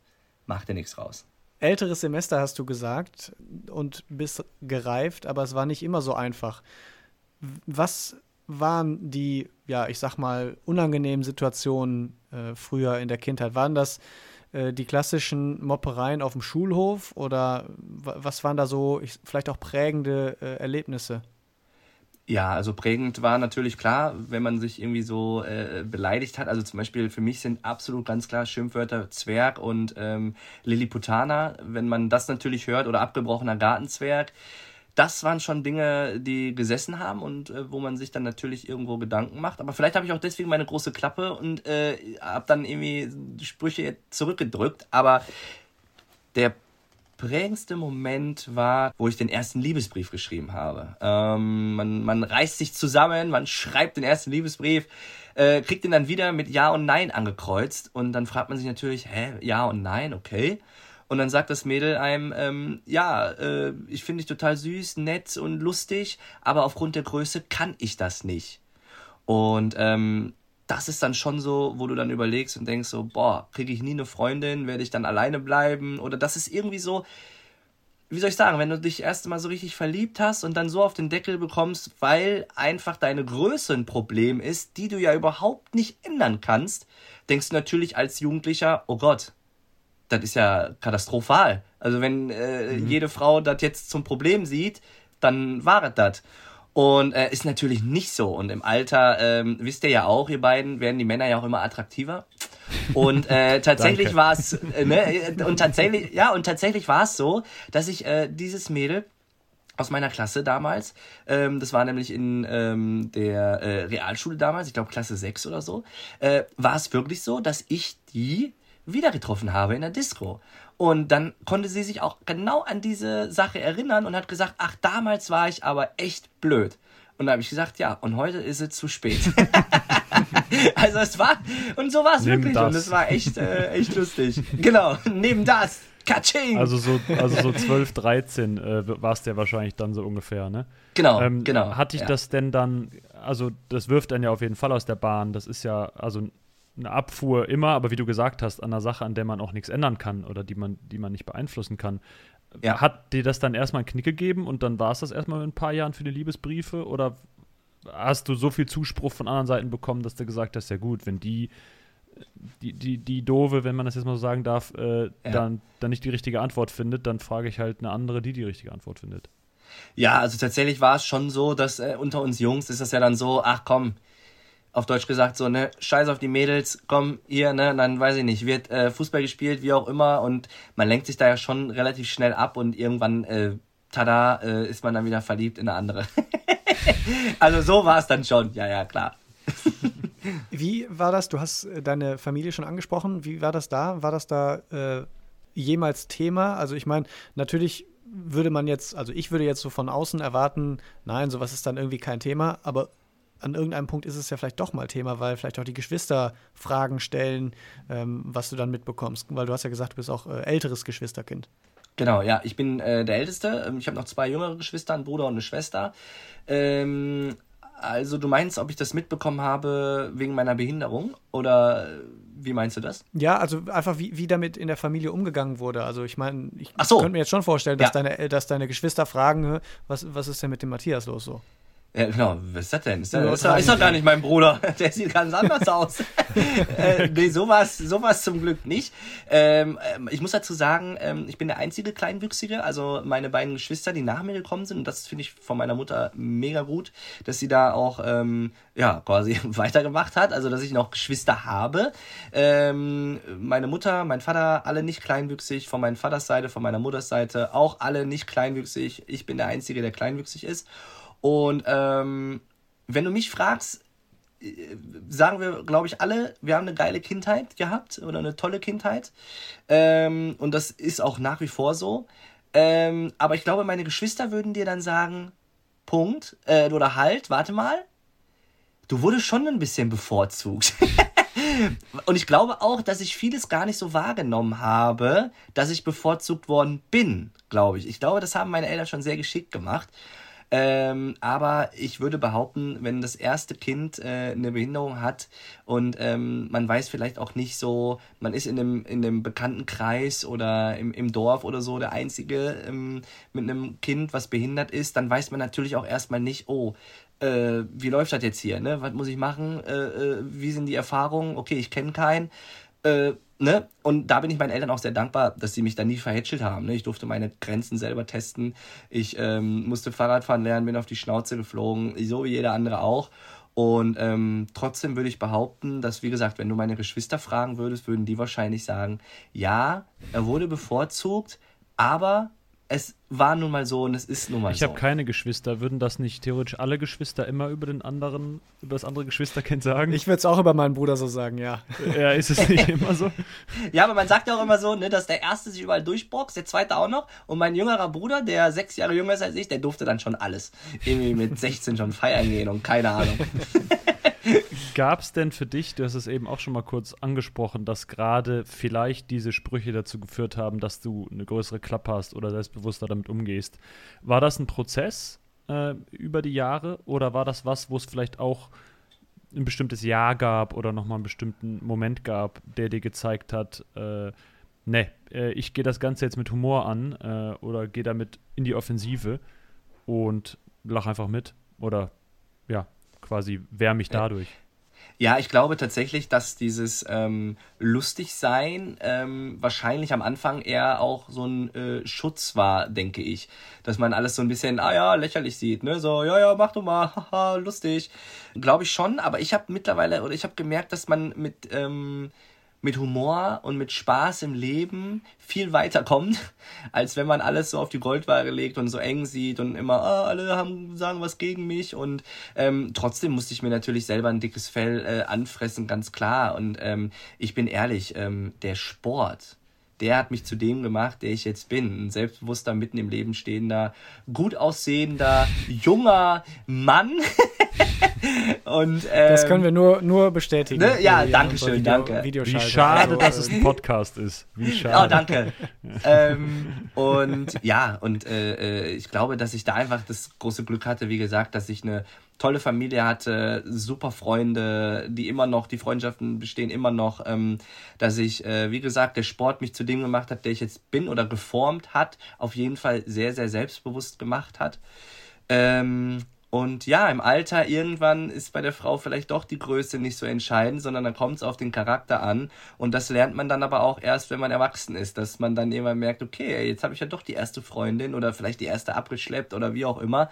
macht dir nichts raus. Älteres Semester hast du gesagt und bist gereift, aber es war nicht immer so einfach. Was waren die, ja, ich sag mal, unangenehmen Situationen äh, früher in der Kindheit? Waren das äh, die klassischen Moppereien auf dem Schulhof oder was waren da so ich, vielleicht auch prägende äh, Erlebnisse? Ja, also prägend war natürlich klar, wenn man sich irgendwie so äh, beleidigt hat. Also zum Beispiel für mich sind absolut ganz klar Schimpfwörter Zwerg und ähm, Lilliputaner. Wenn man das natürlich hört oder abgebrochener Gartenzwerg, das waren schon Dinge, die gesessen haben und äh, wo man sich dann natürlich irgendwo Gedanken macht. Aber vielleicht habe ich auch deswegen meine große Klappe und äh, habe dann irgendwie Sprüche zurückgedrückt. Aber der prägendste Moment war, wo ich den ersten Liebesbrief geschrieben habe. Ähm, man, man reißt sich zusammen, man schreibt den ersten Liebesbrief, äh, kriegt ihn dann wieder mit Ja und Nein angekreuzt und dann fragt man sich natürlich, hä, Ja und Nein, okay. Und dann sagt das Mädel einem, ähm, ja, äh, ich finde dich total süß, nett und lustig, aber aufgrund der Größe kann ich das nicht. Und ähm, das ist dann schon so, wo du dann überlegst und denkst so, boah, kriege ich nie eine Freundin, werde ich dann alleine bleiben? Oder das ist irgendwie so, wie soll ich sagen, wenn du dich erst mal so richtig verliebt hast und dann so auf den Deckel bekommst, weil einfach deine Größe ein Problem ist, die du ja überhaupt nicht ändern kannst, denkst du natürlich als Jugendlicher, oh Gott, das ist ja katastrophal. Also wenn äh, mhm. jede Frau das jetzt zum Problem sieht, dann war das. Und äh, ist natürlich nicht so. Und im Alter, ähm, wisst ihr ja auch, ihr beiden, werden die Männer ja auch immer attraktiver. Und äh, <laughs> tatsächlich war es, äh, ne, und tatsächlich, ja, und tatsächlich war es so, dass ich äh, dieses Mädel aus meiner Klasse damals, ähm, das war nämlich in ähm, der äh, Realschule damals, ich glaube Klasse 6 oder so, äh, war es wirklich so, dass ich die wieder getroffen habe in der Disco. Und dann konnte sie sich auch genau an diese Sache erinnern und hat gesagt, ach, damals war ich aber echt blöd. Und da habe ich gesagt, ja, und heute ist es zu spät. <laughs> also es war, und so war es wirklich. Das. Und es war echt, äh, echt lustig. Genau, <laughs> neben das. Katsching! Also so, also so <laughs> 12, 13 äh, warst du ja wahrscheinlich dann so ungefähr, ne? Genau, ähm, genau. Hat dich ja. das denn dann, also das wirft dann ja auf jeden Fall aus der Bahn. Das ist ja, also eine Abfuhr immer, aber wie du gesagt hast, an einer Sache, an der man auch nichts ändern kann oder die man, die man nicht beeinflussen kann. Ja. Hat dir das dann erstmal einen Knick gegeben und dann war es das erstmal in ein paar Jahren für die Liebesbriefe oder hast du so viel Zuspruch von anderen Seiten bekommen, dass du gesagt hast, ja gut, wenn die die, die, die doofe, wenn man das jetzt mal so sagen darf, äh, ja. dann, dann nicht die richtige Antwort findet, dann frage ich halt eine andere, die die richtige Antwort findet. Ja, also tatsächlich war es schon so, dass äh, unter uns Jungs ist das ja dann so, ach komm, auf Deutsch gesagt so, ne, scheiß auf die Mädels, komm, hier, ne, dann weiß ich nicht, wird äh, Fußball gespielt, wie auch immer und man lenkt sich da ja schon relativ schnell ab und irgendwann, äh, tada, äh, ist man dann wieder verliebt in eine andere. <laughs> also so war es dann schon, ja, ja, klar. <laughs> Wie war das? Du hast äh, deine Familie schon angesprochen. Wie war das da? War das da äh, jemals Thema? Also ich meine, natürlich würde man jetzt, also ich würde jetzt so von außen erwarten, nein, sowas ist dann irgendwie kein Thema, aber an irgendeinem Punkt ist es ja vielleicht doch mal Thema, weil vielleicht auch die Geschwister Fragen stellen, ähm, was du dann mitbekommst. Weil du hast ja gesagt, du bist auch äh, älteres Geschwisterkind. Genau, ja, ich bin äh, der Älteste. Ähm, ich habe noch zwei jüngere Geschwister, einen Bruder und eine Schwester. Ähm, also du meinst, ob ich das mitbekommen habe wegen meiner Behinderung oder wie meinst du das? Ja, also einfach wie, wie damit in der Familie umgegangen wurde. Also ich meine, ich so. könnte mir jetzt schon vorstellen, dass, ja. deine, dass deine Geschwister fragen, was, was ist denn mit dem Matthias los so? Ja, genau, was ist das denn? Ist, das, ist, doch, ist doch gar nicht mein Bruder. <laughs> Der sieht ganz anders aus. <laughs> äh, nee, sowas, sowas zum Glück nicht. Ähm, ähm, ich muss dazu sagen, ähm, ich bin der einzige Kleinwüchsige. Also meine beiden Geschwister, die nach mir gekommen sind, und das finde ich von meiner Mutter mega gut, dass sie da auch ähm, ja quasi <laughs> weitergemacht hat. Also dass ich noch Geschwister habe. Ähm, meine Mutter, mein Vater, alle nicht kleinwüchsig. Von meiner Vaters Seite, von meiner Mutters Seite auch alle nicht kleinwüchsig. Ich bin der Einzige, der kleinwüchsig ist. Und ähm, wenn du mich fragst, äh, sagen wir, glaube ich, alle, wir haben eine geile Kindheit gehabt oder eine tolle Kindheit. Ähm, und das ist auch nach wie vor so. Ähm, aber ich glaube, meine Geschwister würden dir dann sagen, Punkt, äh, oder halt, warte mal, du wurdest schon ein bisschen bevorzugt. <laughs> und ich glaube auch, dass ich vieles gar nicht so wahrgenommen habe, dass ich bevorzugt worden bin, glaube ich. Ich glaube, das haben meine Eltern schon sehr geschickt gemacht. Ähm, aber ich würde behaupten, wenn das erste Kind äh, eine Behinderung hat und ähm, man weiß vielleicht auch nicht so, man ist in einem, in einem bekannten Kreis oder im, im Dorf oder so der Einzige ähm, mit einem Kind, was behindert ist, dann weiß man natürlich auch erstmal nicht, oh, äh, wie läuft das jetzt hier, ne? Was muss ich machen? Äh, äh wie sind die Erfahrungen? Okay, ich kenne keinen. Ne? Und da bin ich meinen Eltern auch sehr dankbar, dass sie mich da nie verhätschelt haben. Ne? Ich durfte meine Grenzen selber testen. Ich ähm, musste Fahrradfahren lernen, bin auf die Schnauze geflogen, so wie jeder andere auch. Und ähm, trotzdem würde ich behaupten, dass, wie gesagt, wenn du meine Geschwister fragen würdest, würden die wahrscheinlich sagen, ja, er wurde bevorzugt, aber es war nun mal so und es ist nun mal ich so. Ich habe keine Geschwister. Würden das nicht theoretisch alle Geschwister immer über den anderen, über das andere Geschwisterkind sagen? Ich würde es auch über meinen Bruder so sagen, ja. Ja, ist es nicht <laughs> immer so? Ja, aber man sagt ja auch immer so, ne, dass der Erste sich überall durchboxt, der Zweite auch noch. Und mein jüngerer Bruder, der sechs Jahre jünger ist als ich, der durfte dann schon alles. Irgendwie mit 16 schon feiern gehen und keine Ahnung. <laughs> <laughs> Gab es denn für dich, du hast es eben auch schon mal kurz angesprochen, dass gerade vielleicht diese Sprüche dazu geführt haben, dass du eine größere Klappe hast oder selbstbewusster damit umgehst? War das ein Prozess äh, über die Jahre oder war das was, wo es vielleicht auch ein bestimmtes Jahr gab oder nochmal einen bestimmten Moment gab, der dir gezeigt hat, äh, ne, äh, ich gehe das Ganze jetzt mit Humor an äh, oder gehe damit in die Offensive und lach einfach mit oder ja, quasi wehr mich dadurch. Ja, ich glaube tatsächlich, dass dieses ähm, Lustigsein ähm, wahrscheinlich am Anfang eher auch so ein äh, Schutz war, denke ich. Dass man alles so ein bisschen, ah ja, lächerlich sieht, ne? So, ja, ja, mach doch mal, <laughs> haha, lustig. Glaube ich schon, aber ich habe mittlerweile, oder ich habe gemerkt, dass man mit, ähm, mit Humor und mit Spaß im Leben viel weiter kommt, <laughs> als wenn man alles so auf die Goldwaage legt und so eng sieht und immer, ah, alle haben sagen was gegen mich und ähm, trotzdem musste ich mir natürlich selber ein dickes Fell äh, anfressen, ganz klar. Und ähm, ich bin ehrlich, ähm, der Sport, der hat mich zu dem gemacht, der ich jetzt bin. Ein selbstbewusster, mitten im Leben stehender, gut aussehender, junger Mann. <laughs> <laughs> Und, ähm, das können wir nur, nur bestätigen. Ne? Ja, danke schön, Video, danke. Wie schade, dass es ein Podcast ist. Wie <laughs> schade. Oh, danke. <laughs> ähm, und ja, und äh, äh, ich glaube, dass ich da einfach das große Glück hatte, wie gesagt, dass ich eine tolle Familie hatte, super Freunde, die immer noch, die Freundschaften bestehen immer noch, ähm, dass ich, äh, wie gesagt, der Sport mich zu dem gemacht hat, der ich jetzt bin oder geformt hat, auf jeden Fall sehr, sehr selbstbewusst gemacht hat. Ähm, Und ja, im Alter irgendwann ist bei der Frau vielleicht doch die Größe nicht so entscheidend, sondern dann kommt es auf den Charakter an. Und das lernt man dann aber auch erst, wenn man erwachsen ist, dass man dann irgendwann merkt, okay, jetzt habe ich ja doch die erste Freundin oder vielleicht die erste abgeschleppt oder wie auch immer.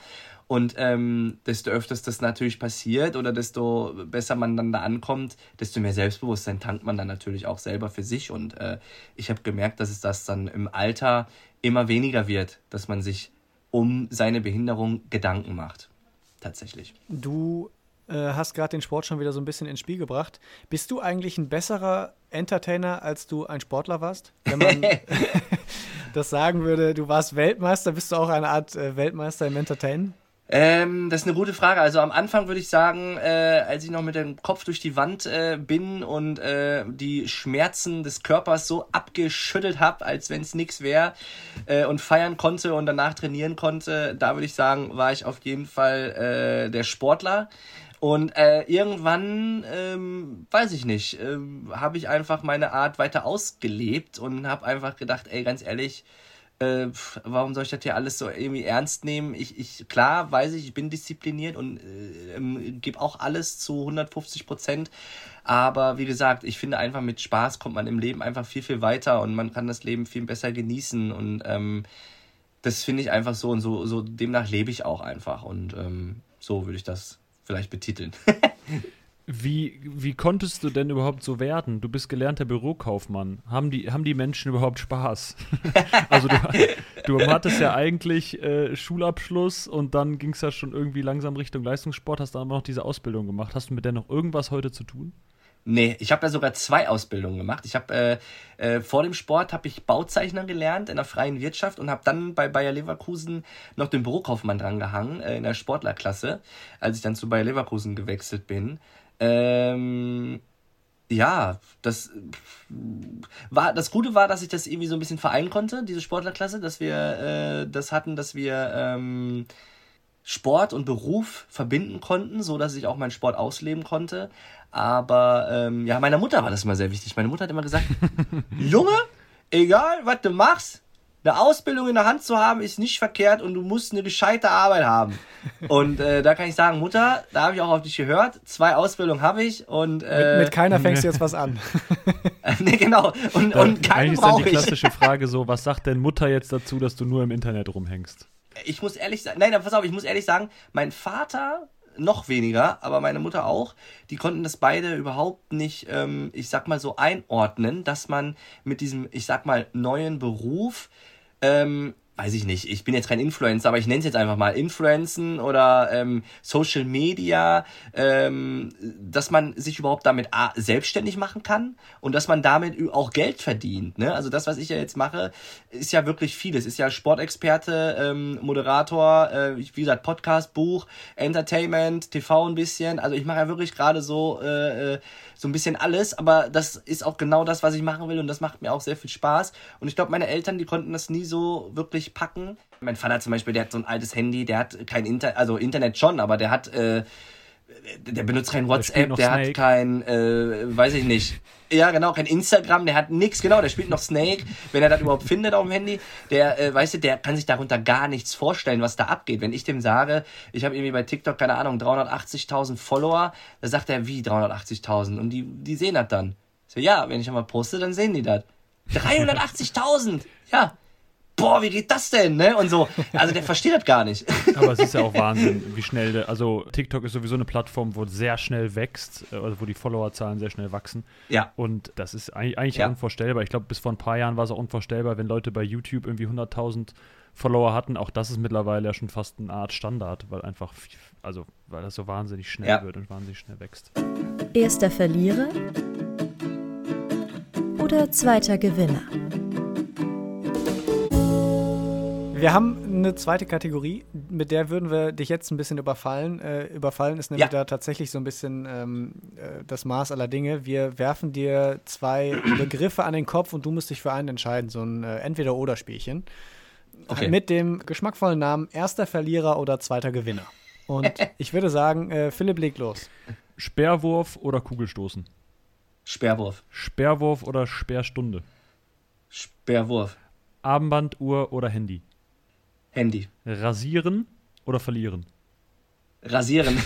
Und ähm, desto öfters das natürlich passiert oder desto besser man dann da ankommt, desto mehr Selbstbewusstsein tankt man dann natürlich auch selber für sich. Und äh, ich habe gemerkt, dass es das dann im Alter immer weniger wird, dass man sich um seine Behinderung Gedanken macht tatsächlich. Du äh, hast gerade den Sport schon wieder so ein bisschen ins Spiel gebracht. Bist du eigentlich ein besserer Entertainer, als du ein Sportler warst? Wenn man <laughs> <laughs> das sagen würde, du warst Weltmeister, bist du auch eine Art äh, Weltmeister im Entertainen? Ähm, das ist eine gute Frage. Also am Anfang würde ich sagen, äh, als ich noch mit dem Kopf durch die Wand äh, bin und äh, die Schmerzen des Körpers so abgeschüttelt habe, als wenn es nichts wäre äh, und feiern konnte und danach trainieren konnte, da würde ich sagen, war ich auf jeden Fall äh, der Sportler. Und äh, irgendwann, ähm, weiß ich nicht, äh, habe ich einfach meine Art weiter ausgelebt und habe einfach gedacht, ey, ganz ehrlich, äh, warum soll ich das hier alles so irgendwie ernst nehmen? Ich, ich klar weiß ich, ich bin diszipliniert und äh, ähm, gebe auch alles zu 150 Prozent. Aber wie gesagt, ich finde einfach mit Spaß kommt man im Leben einfach viel, viel weiter und man kann das Leben viel besser genießen und ähm, das finde ich einfach so und so, so demnach lebe ich auch einfach und ähm, so würde ich das vielleicht betiteln. <laughs> Wie, wie konntest du denn überhaupt so werden? Du bist gelernter Bürokaufmann. Haben die, haben die Menschen überhaupt Spaß? <laughs> also du, du hattest ja eigentlich äh, Schulabschluss und dann ging es ja schon irgendwie langsam Richtung Leistungssport, hast dann aber noch diese Ausbildung gemacht. Hast du mit der noch irgendwas heute zu tun? Nee, ich habe ja sogar zwei Ausbildungen gemacht. Ich habe äh, äh, vor dem Sport habe ich Bauzeichner gelernt in der freien Wirtschaft und habe dann bei Bayer Leverkusen noch den Bürokaufmann drangehangen äh, in der Sportlerklasse, als ich dann zu Bayer Leverkusen gewechselt bin. Ähm, ja, das war das Gute war, dass ich das irgendwie so ein bisschen vereinen konnte, diese Sportlerklasse, dass wir äh, das hatten, dass wir ähm, Sport und Beruf verbinden konnten, so dass ich auch meinen Sport ausleben konnte. Aber ähm, ja, meiner Mutter war das immer sehr wichtig. Meine Mutter hat immer gesagt, <laughs> Junge, egal was du machst, eine Ausbildung in der Hand zu haben, ist nicht verkehrt und du musst eine gescheite Arbeit haben. <laughs> Und äh, da kann ich sagen, Mutter, da habe ich auch auf dich gehört. Zwei Ausbildungen habe ich und äh, mit, mit, keiner <laughs> fängst du jetzt was an. <laughs> nee, genau. Und, da, und keinen ist dann die klassische Frage so, was sagt denn Mutter jetzt dazu, dass du nur im Internet rumhängst? Ich muss ehrlich sagen, nein, pass auf, ich muss ehrlich sagen, mein Vater noch weniger, aber meine Mutter auch, die konnten das beide überhaupt nicht, ähm, ich sag mal so einordnen, dass man mit diesem, ich sag mal, neuen Beruf ähm, weiß ich nicht, ich bin jetzt kein Influencer, aber ich nenne es jetzt einfach mal Influencen oder ähm, Social Media, ähm, dass man sich überhaupt damit A, selbstständig machen kann und dass man damit auch Geld verdient. Ne? Also das, was ich ja jetzt mache, ist ja wirklich vieles. Ist ja Sportexperte, ähm, Moderator, äh, wie gesagt, Podcast, Buch, Entertainment, TV ein bisschen. Also ich mache ja wirklich gerade so äh, äh so ein bisschen alles, aber das ist auch genau das, was ich machen will und das macht mir auch sehr viel Spaß. Und ich glaube, meine Eltern, die konnten das nie so wirklich packen. Mein Vater zum Beispiel, der hat so ein altes Handy, der hat kein Internet, also Internet schon, aber der hat, äh, der benutzt kein WhatsApp, der, der hat kein, äh, weiß ich nicht. Ja, genau, kein Instagram, der hat nichts, genau, der spielt noch Snake, wenn er das überhaupt findet auf dem Handy. Der, äh, weißt du, der kann sich darunter gar nichts vorstellen, was da abgeht. Wenn ich dem sage, ich habe irgendwie bei TikTok, keine Ahnung, 380.000 Follower, da sagt er, wie 380.000? Und die, die sehen das dann. So, ja, wenn ich einmal poste, dann sehen die das. 380.000! Ja, boah, wie geht das denn? Ne? Und so. Also der versteht das gar nicht. <laughs> Aber es ist ja auch Wahnsinn, wie schnell, der, also TikTok ist sowieso eine Plattform, wo sehr schnell wächst, also wo die Followerzahlen sehr schnell wachsen. Ja. Und das ist eigentlich, eigentlich ja. unvorstellbar. Ich glaube, bis vor ein paar Jahren war es auch unvorstellbar, wenn Leute bei YouTube irgendwie 100.000 Follower hatten. Auch das ist mittlerweile ja schon fast eine Art Standard, weil einfach, also weil das so wahnsinnig schnell ja. wird und wahnsinnig schnell wächst. Erster Verlierer oder zweiter Gewinner? Wir haben eine zweite Kategorie, mit der würden wir dich jetzt ein bisschen überfallen. Äh, überfallen ist nämlich ja. da tatsächlich so ein bisschen ähm, äh, das Maß aller Dinge. Wir werfen dir zwei <clears throat> Begriffe an den Kopf und du musst dich für einen entscheiden. So ein äh, Entweder-Oder-Spielchen. Okay. Mit dem geschmackvollen Namen Erster Verlierer oder Zweiter Gewinner. Und <laughs> ich würde sagen, äh, Philipp, leg los. Sperrwurf oder Kugelstoßen? Sperrwurf. Sperrwurf oder Sperrstunde? Sperrwurf. Armbanduhr oder Handy? Handy. Rasieren oder verlieren? Rasieren.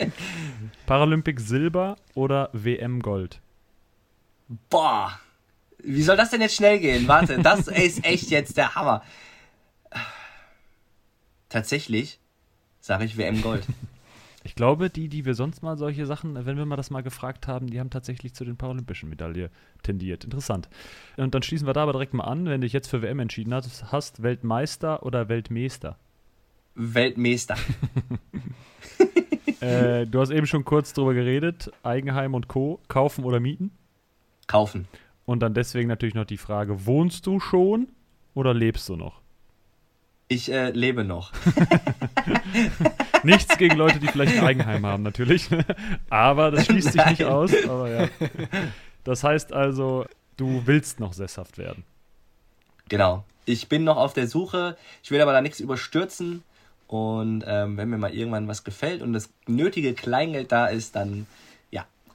<laughs> Paralympic Silber oder WM Gold? Boah. Wie soll das denn jetzt schnell gehen? Warte, das ist echt jetzt der Hammer. Tatsächlich sage ich WM Gold. Ich glaube, die, die wir sonst mal solche Sachen, wenn wir mal das mal gefragt haben, die haben tatsächlich zu den paralympischen Medaillen tendiert. Interessant. Und dann schließen wir da aber direkt mal an, wenn du dich jetzt für WM entschieden hast, hast Weltmeister oder Weltmeister? Weltmeister. <laughs> äh, du hast eben schon kurz drüber geredet, Eigenheim und Co. Kaufen oder mieten? Kaufen. Und dann deswegen natürlich noch die Frage, wohnst du schon oder lebst du noch? Ich äh, lebe noch. <laughs> Nichts gegen Leute, die vielleicht ein Eigenheim haben, natürlich. aber das schließt sich nicht aus. Aber ja. Das heißt also, du willst noch sesshaft werden. Genau. Ich bin noch auf der Suche. Ich will aber da nichts überstürzen. Und ähm, wenn mir mal irgendwann was gefällt und das nötige Kleingeld da ist, dann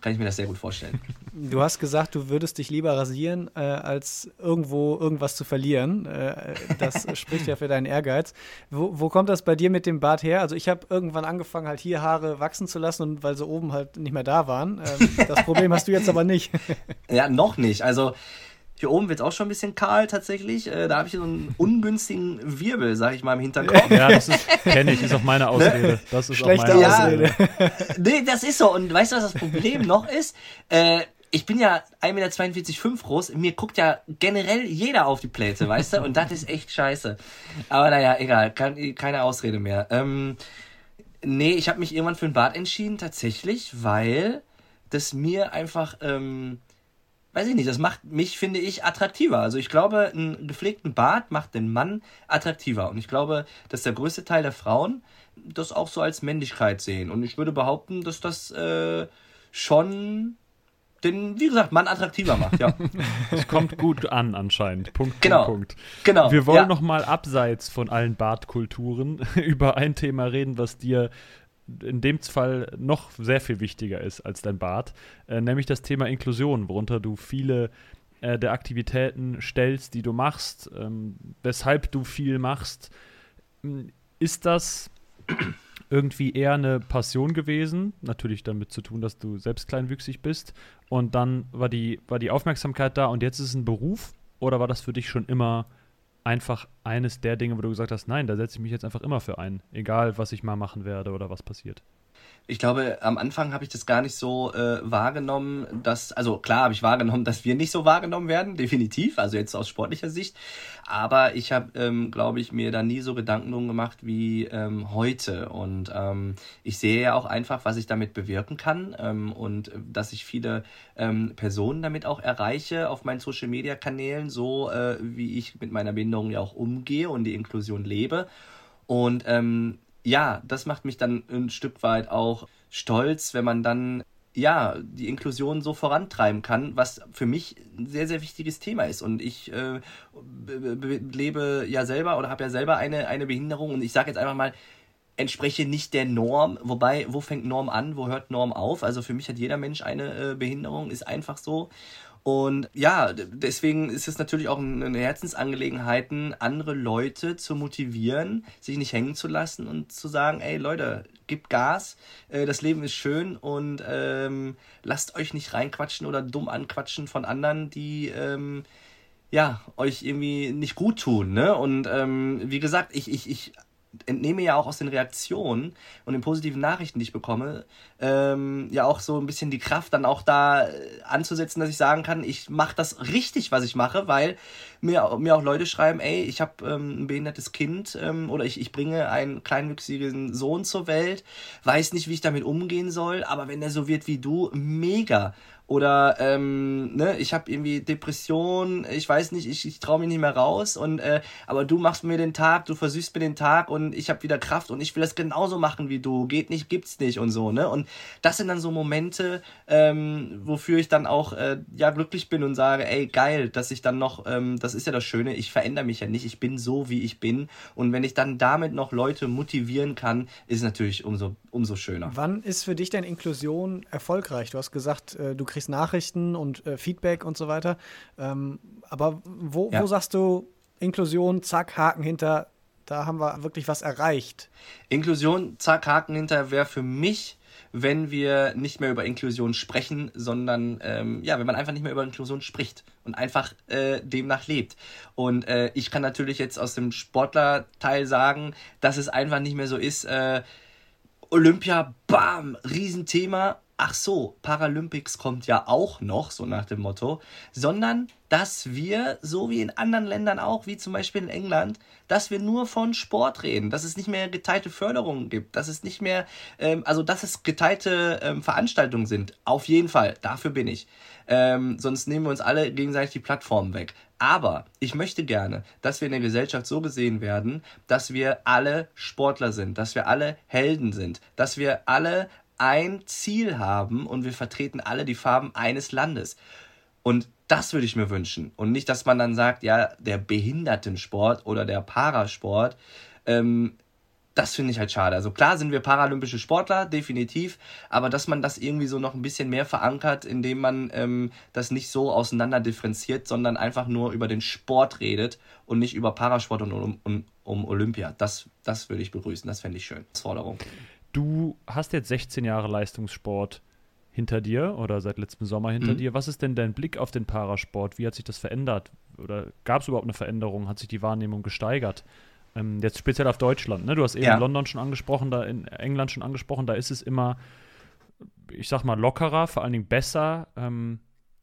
kann ich mir das sehr gut vorstellen. <laughs> Du hast gesagt, du würdest dich lieber rasieren, äh, als irgendwo irgendwas zu verlieren. Äh, das <laughs> spricht ja für deinen Ehrgeiz. Wo, wo, kommt das bei dir mit dem Bart her? Also ich habe irgendwann angefangen, halt hier Haare wachsen zu lassen, und weil sie oben halt nicht mehr da waren. Ähm, das Problem hast du jetzt aber nicht. <laughs> ja, noch nicht. Also hier oben wird es auch schon ein bisschen kahl tatsächlich. Äh, da habe ich so einen ungünstigen Wirbel, sag ich mal, im Hinterkopf. Ja, das kenne ich, ist auch meine Ausrede. Das ist Schlechte auch meine Ausrede. Ja, nee, das ist so. Und weißt du, was das Problem noch ist? Äh, ich bin ja 1,42 Meter groß, mir guckt ja generell jeder auf die Plätze, weißt du? Und das ist echt scheiße. Aber naja, egal, kann, keine Ausrede mehr. Ähm, nee, ich habe mich irgendwann für ein Bad entschieden, tatsächlich, weil das mir einfach ähm, weiß ich nicht, das macht mich, finde ich, attraktiver. Also ich glaube, einen gepflegten Bart macht den Mann attraktiver. Und ich glaube, dass der größte Teil der Frauen das auch so als Männlichkeit sehen. Und ich würde behaupten, dass das äh, schon den, wie gesagt, Mann attraktiver macht, ja. <laughs> Es kommt gut an anscheinend. Punkt, genau. Punkt, Punkt. Genau. Wir wollen ja. noch mal abseits von allen Bartkulturen <laughs> über ein Thema reden, was dir in dem Fall noch sehr viel wichtiger ist als dein Bart, äh, nämlich das Thema Inklusion, worunter du viele äh, der Aktivitäten stellst, die du machst, ähm, weshalb du viel machst. Hm, ist das <clears throat> irgendwie eher eine Passion gewesen, natürlich damit zu tun, dass du selbst kleinwüchsig bist. Und dann war die, war die Aufmerksamkeit da und jetzt ist es ein Beruf? Oder war das für dich schon immer einfach eines der Dinge, wo du gesagt hast, nein, da setze ich mich jetzt einfach immer für ein, egal was ich mal machen werde oder was passiert ich glaube, am Anfang habe ich das gar nicht so äh, wahrgenommen, dass, also klar habe ich wahrgenommen, dass wir nicht so wahrgenommen werden, <laughs> definitiv, also jetzt aus sportlicher Sicht. Aber ich habe, ähm, glaube ich, mir da nie so Gedanken drum gemacht wie ähm, heute. Und ähm, ich sehe ja auch einfach, was ich damit bewirken kann ähm, und dass ich viele ähm, Personen damit auch erreiche auf meinen Social-Media-Kanälen, so äh, wie ich mit meiner Behinderung ja auch umgehe und die Inklusion lebe. Und ähm, ja, das macht mich dann ein Stück weit auch stolz, wenn man dann ja, die Inklusion so vorantreiben kann, was für mich ein sehr, sehr wichtiges Thema ist. Und ich äh, lebe ja selber oder habe ja selber eine, eine Behinderung und ich sage jetzt einfach mal, entspreche nicht der Norm, wobei, wo fängt Norm an, wo hört Norm auf? Also für mich hat jeder Mensch eine äh, Behinderung, ist einfach so. Und ja, deswegen ist es natürlich auch eine Herzensangelegenheit, andere Leute zu motivieren, sich nicht hängen zu lassen und zu sagen, ey Leute, gebt Gas, äh, das Leben ist schön und ähm, lasst euch nicht reinquatschen oder dumm anquatschen von anderen, die ähm, ja euch irgendwie nicht gut tun. Ne? Und ähm, wie gesagt, ich, ich, ich entnehme ja auch aus den Reaktionen und den positiven Nachrichten, die ich bekomme, ähm, ja auch so ein bisschen die Kraft, dann auch da äh, anzusetzen, dass ich sagen kann, ich mache das richtig, was ich mache, weil mir, mir auch Leute schreiben, ey, ich habe ähm, ein behindertes Kind ähm, oder ich, ich bringe einen kleinwüchsigen Sohn zur Welt, weiß nicht, wie ich damit umgehen soll, aber wenn er so wird wie du, mega. Oder ähm, ne, ich habe irgendwie Depression, ich weiß nicht, ich, ich traue mich nicht mehr raus und äh, aber du machst mir den Tag, du versüßt mir den Tag und ich habe wieder Kraft und ich will das genauso machen wie du. Geht nicht, gibt's nicht und so, ne? Und das sind dann so Momente, ähm, wofür ich dann auch äh, ja glücklich bin und sage, ey, geil, dass ich dann noch, ähm, das ist ja das Schöne, ich verändere mich ja nicht, ich bin so, wie ich bin. Und wenn ich dann damit noch Leute motivieren kann, ist natürlich umso, umso schöner. Wann ist für dich denn Inklusion erfolgreich? Du hast gesagt, äh, du kriegst Nachrichten und äh, Feedback und so weiter. Ähm, aber wo, ja. wo sagst du, Inklusion, zack, Haken hinter, da haben wir wirklich was erreicht. Inklusion, zack, Haken hinter, wäre für mich wenn wir nicht mehr über Inklusion sprechen, sondern ähm, ja, wenn man einfach nicht mehr über Inklusion spricht und einfach äh, demnach lebt. Und äh, ich kann natürlich jetzt aus dem Sportlerteil sagen, dass es einfach nicht mehr so ist. Äh, Olympia, bam, Riesenthema ach so, Paralympics kommt ja auch noch, so nach dem Motto, sondern dass wir, so wie in anderen Ländern auch, wie zum Beispiel in England, dass wir nur von Sport reden, dass es nicht mehr geteilte Förderungen gibt, dass es nicht mehr, ähm, also dass es geteilte ähm, Veranstaltungen sind. Auf jeden Fall, dafür bin ich. Ähm, sonst nehmen wir uns alle gegenseitig die Plattformen weg. Aber ich möchte gerne, dass wir in der Gesellschaft so gesehen werden, dass wir alle Sportler sind, dass wir alle Helden sind, dass wir alle ein Ziel haben und wir vertreten alle die Farben eines Landes. Und das würde ich mir wünschen. Und nicht, dass man dann sagt, ja, der Behindertensport oder der Parasport, ähm, das finde ich halt schade. Also klar sind wir paralympische Sportler, definitiv, aber dass man das irgendwie so noch ein bisschen mehr verankert, indem man ähm, das nicht so auseinander differenziert, sondern einfach nur über den Sport redet und nicht über Parasport und um, um, um Olympia. Das, das würde ich begrüßen, das fände ich schön. Forderung. Du hast jetzt 16 Jahre Leistungssport hinter dir oder seit letztem Sommer hinter mhm. dir. Was ist denn dein Blick auf den Parasport? Wie hat sich das verändert? Oder gab es überhaupt eine Veränderung? Hat sich die Wahrnehmung gesteigert? Ähm, jetzt speziell auf Deutschland. Ne? Du hast eben ja. London schon angesprochen, da in England schon angesprochen. Da ist es immer, ich sag mal, lockerer, vor allen Dingen besser, ähm,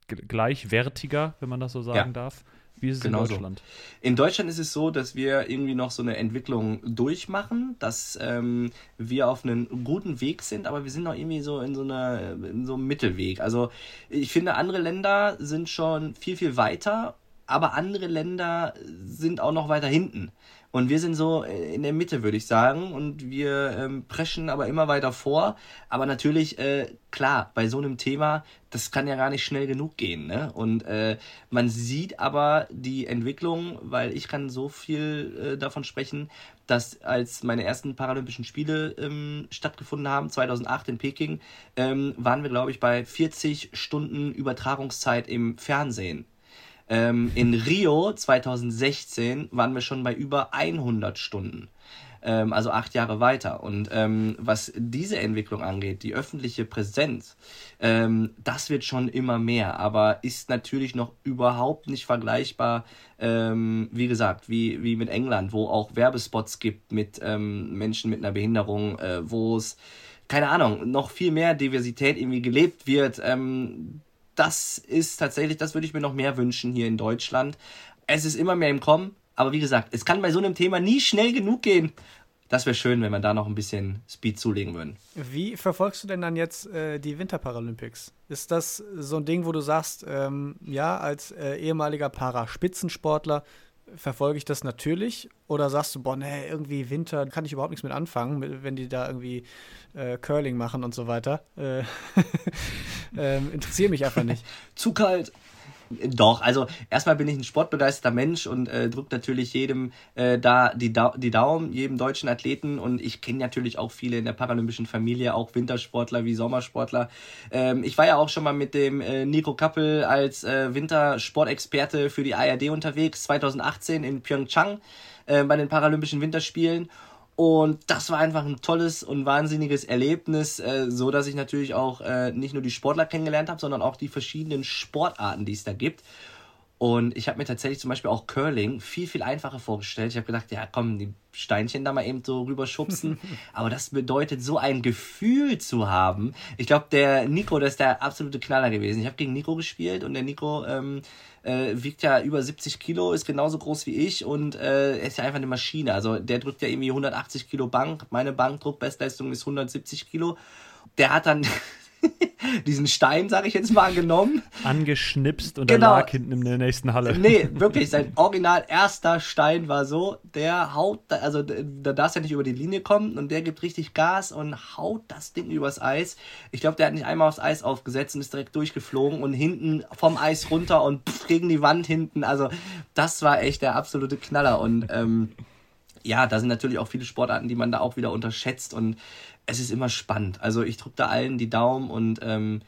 gleichwertiger, wenn man das so sagen ja. darf. Wie ist es genau in Deutschland? So. In Deutschland ist es so, dass wir irgendwie noch so eine Entwicklung durchmachen, dass ähm, wir auf einem guten Weg sind, aber wir sind noch irgendwie so in so, einer, in so einem Mittelweg. Also ich finde, andere Länder sind schon viel, viel weiter, aber andere Länder sind auch noch weiter hinten. Und wir sind so äh, in der Mitte, würde ich sagen. Und wir ähm, preschen aber immer weiter vor. Aber natürlich, äh, klar, bei so einem Thema, das kann ja gar nicht schnell genug gehen. Ne? Und äh, man sieht aber die Entwicklung, weil ich kann so viel äh, davon sprechen, dass als meine ersten Paralympischen Spiele ähm, stattgefunden haben, 2008 in Peking, ähm, waren wir, glaube ich, bei 40 Stunden Übertragungszeit im Fernsehen. Ähm, in Rio 2016 waren wir schon bei über 100 Stunden. Ähm, also acht Jahre weiter. Und ähm, was diese Entwicklung angeht, die öffentliche Präsenz, ähm, das wird schon immer mehr, aber ist natürlich noch überhaupt nicht vergleichbar, ähm, wie gesagt, wie, wie mit England, wo auch Werbespots gibt mit ähm, Menschen mit einer Behinderung, äh, wo es keine Ahnung, noch viel mehr Diversität irgendwie gelebt wird. Ähm, das ist tatsächlich, das würde ich mir noch mehr wünschen hier in Deutschland. Es ist immer mehr im Kommen, aber wie gesagt, es kann bei so einem Thema nie schnell genug gehen. Das wäre schön, wenn wir da noch ein bisschen Speed zulegen würden. Wie verfolgst du denn dann jetzt äh, die Winterparalympics? Ist das so ein Ding, wo du sagst, ähm, ja, als äh, ehemaliger Paraspitzensportler verfolge ich das natürlich? Oder sagst du, boah, nee, irgendwie Winter kann ich überhaupt nichts mit anfangen, wenn die da irgendwie äh, Curling machen und so weiter? Äh, <laughs> äh, interessiert mich einfach nicht. <laughs> Zu kalt. Doch, also erstmal bin ich ein sportbegeisterter Mensch und äh, drückt natürlich jedem äh, da die, da die Daumen, jedem deutschen Athleten und ich kenne natürlich auch viele in der paralympischen Familie, auch Wintersportler wie Sommersportler. Ähm, ich war ja auch schon mal mit dem äh, Nico Kappel als äh, Wintersportexperte für die ARD unterwegs, 2018 in Pyeongchang äh, bei den Paralympischen Winterspielen und das war einfach ein tolles und wahnsinniges Erlebnis, äh, so dass ich natürlich auch äh, nicht nur die Sportler kennengelernt habe, sondern auch die verschiedenen Sportarten, die es da gibt. Und ich habe mir tatsächlich zum Beispiel auch Curling viel, viel einfacher vorgestellt. Ich habe gedacht, ja komm, die Steinchen da mal eben so rüberschubsen. <laughs> Aber das bedeutet so ein Gefühl zu haben. Ich glaube, der Nico, der ist der absolute Knaller gewesen. Ich habe gegen Nico gespielt und der Nico ähm, äh, wiegt ja über 70 Kilo, ist genauso groß wie ich und äh, ist ja einfach eine Maschine. Also der drückt ja irgendwie 180 Kilo Bank. Meine Bankdruckbestleistung ist 170 Kilo. Der hat dann <laughs> diesen Stein, sage ich jetzt mal, genommen. Angeschnipst und genau. er lag hinten in der nächsten Halle. Nee, <laughs> wirklich, sein original erster Stein war so, der haut, also da darfst du ja nicht über die Linie kommen und der gibt richtig Gas und haut das Ding übers Eis. Ich glaube, der hat nicht einmal aufs Eis aufgesetzt und ist direkt durchgeflogen und hinten vom Eis runter und pff, gegen die Wand hinten. Also das war echt der absolute Knaller und ähm, ja, da sind natürlich auch viele Sportarten, die man da auch wieder unterschätzt und es ist immer spannend. Also ich drücke da allen die Daumen und ähm,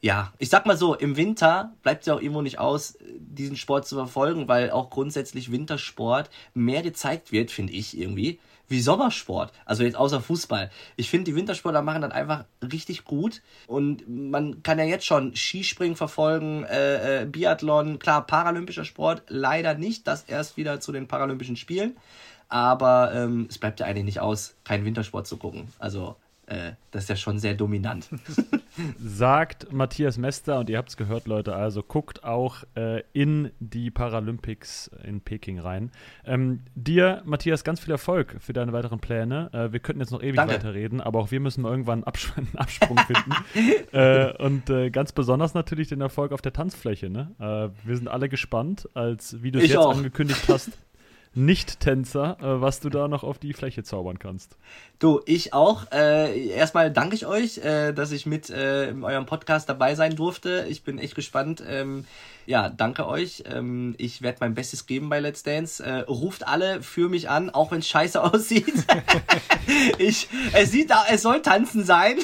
ja, ich sag mal so, im Winter bleibt es ja auch irgendwo nicht aus, diesen Sport zu verfolgen, weil auch grundsätzlich Wintersport mehr gezeigt wird, finde ich irgendwie, wie Sommersport. Also jetzt außer Fußball. Ich finde, die Wintersportler machen das einfach richtig gut. Und man kann ja jetzt schon Skispringen verfolgen, äh, äh, Biathlon, klar, paralympischer Sport, leider nicht, das erst wieder zu den Paralympischen Spielen. Aber ähm, es bleibt ja eigentlich nicht aus, keinen Wintersport zu gucken. Also äh, das ist ja schon sehr dominant. <laughs> Sagt Matthias Mester, und ihr habt es gehört, Leute, also guckt auch äh, in die Paralympics in Peking rein. Ähm, dir, Matthias, ganz viel Erfolg für deine weiteren Pläne. Äh, wir könnten jetzt noch ewig Danke. weiterreden, aber auch wir müssen mal irgendwann einen, Abs <laughs> einen Absprung finden. <laughs> äh, und äh, ganz besonders natürlich den Erfolg auf der Tanzfläche. Ne? Äh, wir sind alle gespannt, als wie du es jetzt auch. angekündigt hast. Nicht-Tänzer, äh, was du da noch auf die Fläche zaubern kannst. Du, ich auch. Äh, erstmal danke ich euch, äh, dass ich mit äh, in eurem Podcast dabei sein durfte. Ich bin echt gespannt. Ähm, ja, danke euch. Ähm, ich werde mein Bestes geben bei Let's Dance. Äh, ruft alle für mich an, auch wenn es scheiße <laughs> aussieht. ich, es sieht, es soll tanzen sein.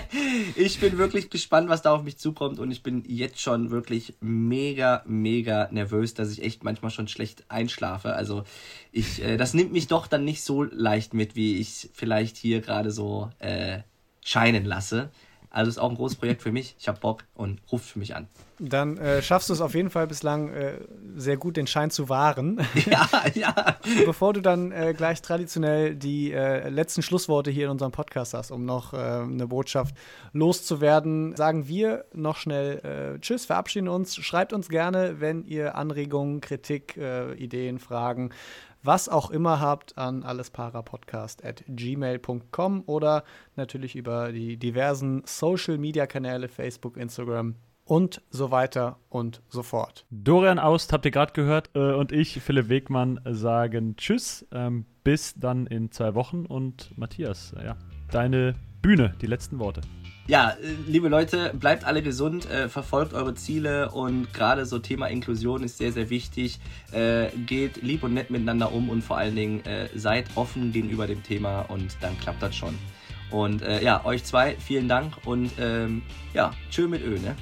<laughs> ich bin wirklich gespannt, was da auf mich zukommt und ich bin jetzt schon wirklich mega, mega nervös, dass ich echt manchmal schon schlecht einschlafe. Also ich, äh, das nimmt mich doch dann nicht so leicht mit, wie ich vielleicht hier gerade so äh, scheinen lasse. Also ist auch ein großes Projekt für mich. Ich habe Bock und ruft für mich an. Dann äh, schaffst du es auf jeden Fall bislang äh, sehr gut, den Schein zu wahren. <laughs> Ja, ja. Bevor du dann äh, gleich traditionell die äh, letzten Schlussworte hier in unserem Podcast hast, um noch äh, eine Botschaft loszuwerden, sagen wir noch schnell äh, Tschüss, verabschieden uns. Schreibt uns gerne, wenn ihr Anregungen, Kritik, Ideen, Fragen, was auch immer habt, an allesparapodcast.gmail.com oder natürlich über die diversen Social-Media-Kanäle, Facebook, Instagram und so weiter und so fort. Dorian Aust habt ihr gerade gehört äh, und ich, Philipp Wegmann, sagen Tschüss. Ähm, bis dann in zwei Wochen und Matthias, ja, deine Bühne, die letzten Worte. Ja, äh, liebe Leute, bleibt alle gesund, äh, verfolgt eure Ziele und gerade so Thema Inklusion ist sehr, sehr wichtig. Äh, geht lieb und nett miteinander um und vor allen Dingen äh, seid offen gegenüber dem Thema und dann klappt das schon. Und äh, ja, euch zwei, vielen Dank und ähm, ja, tschö mit Ö, ne?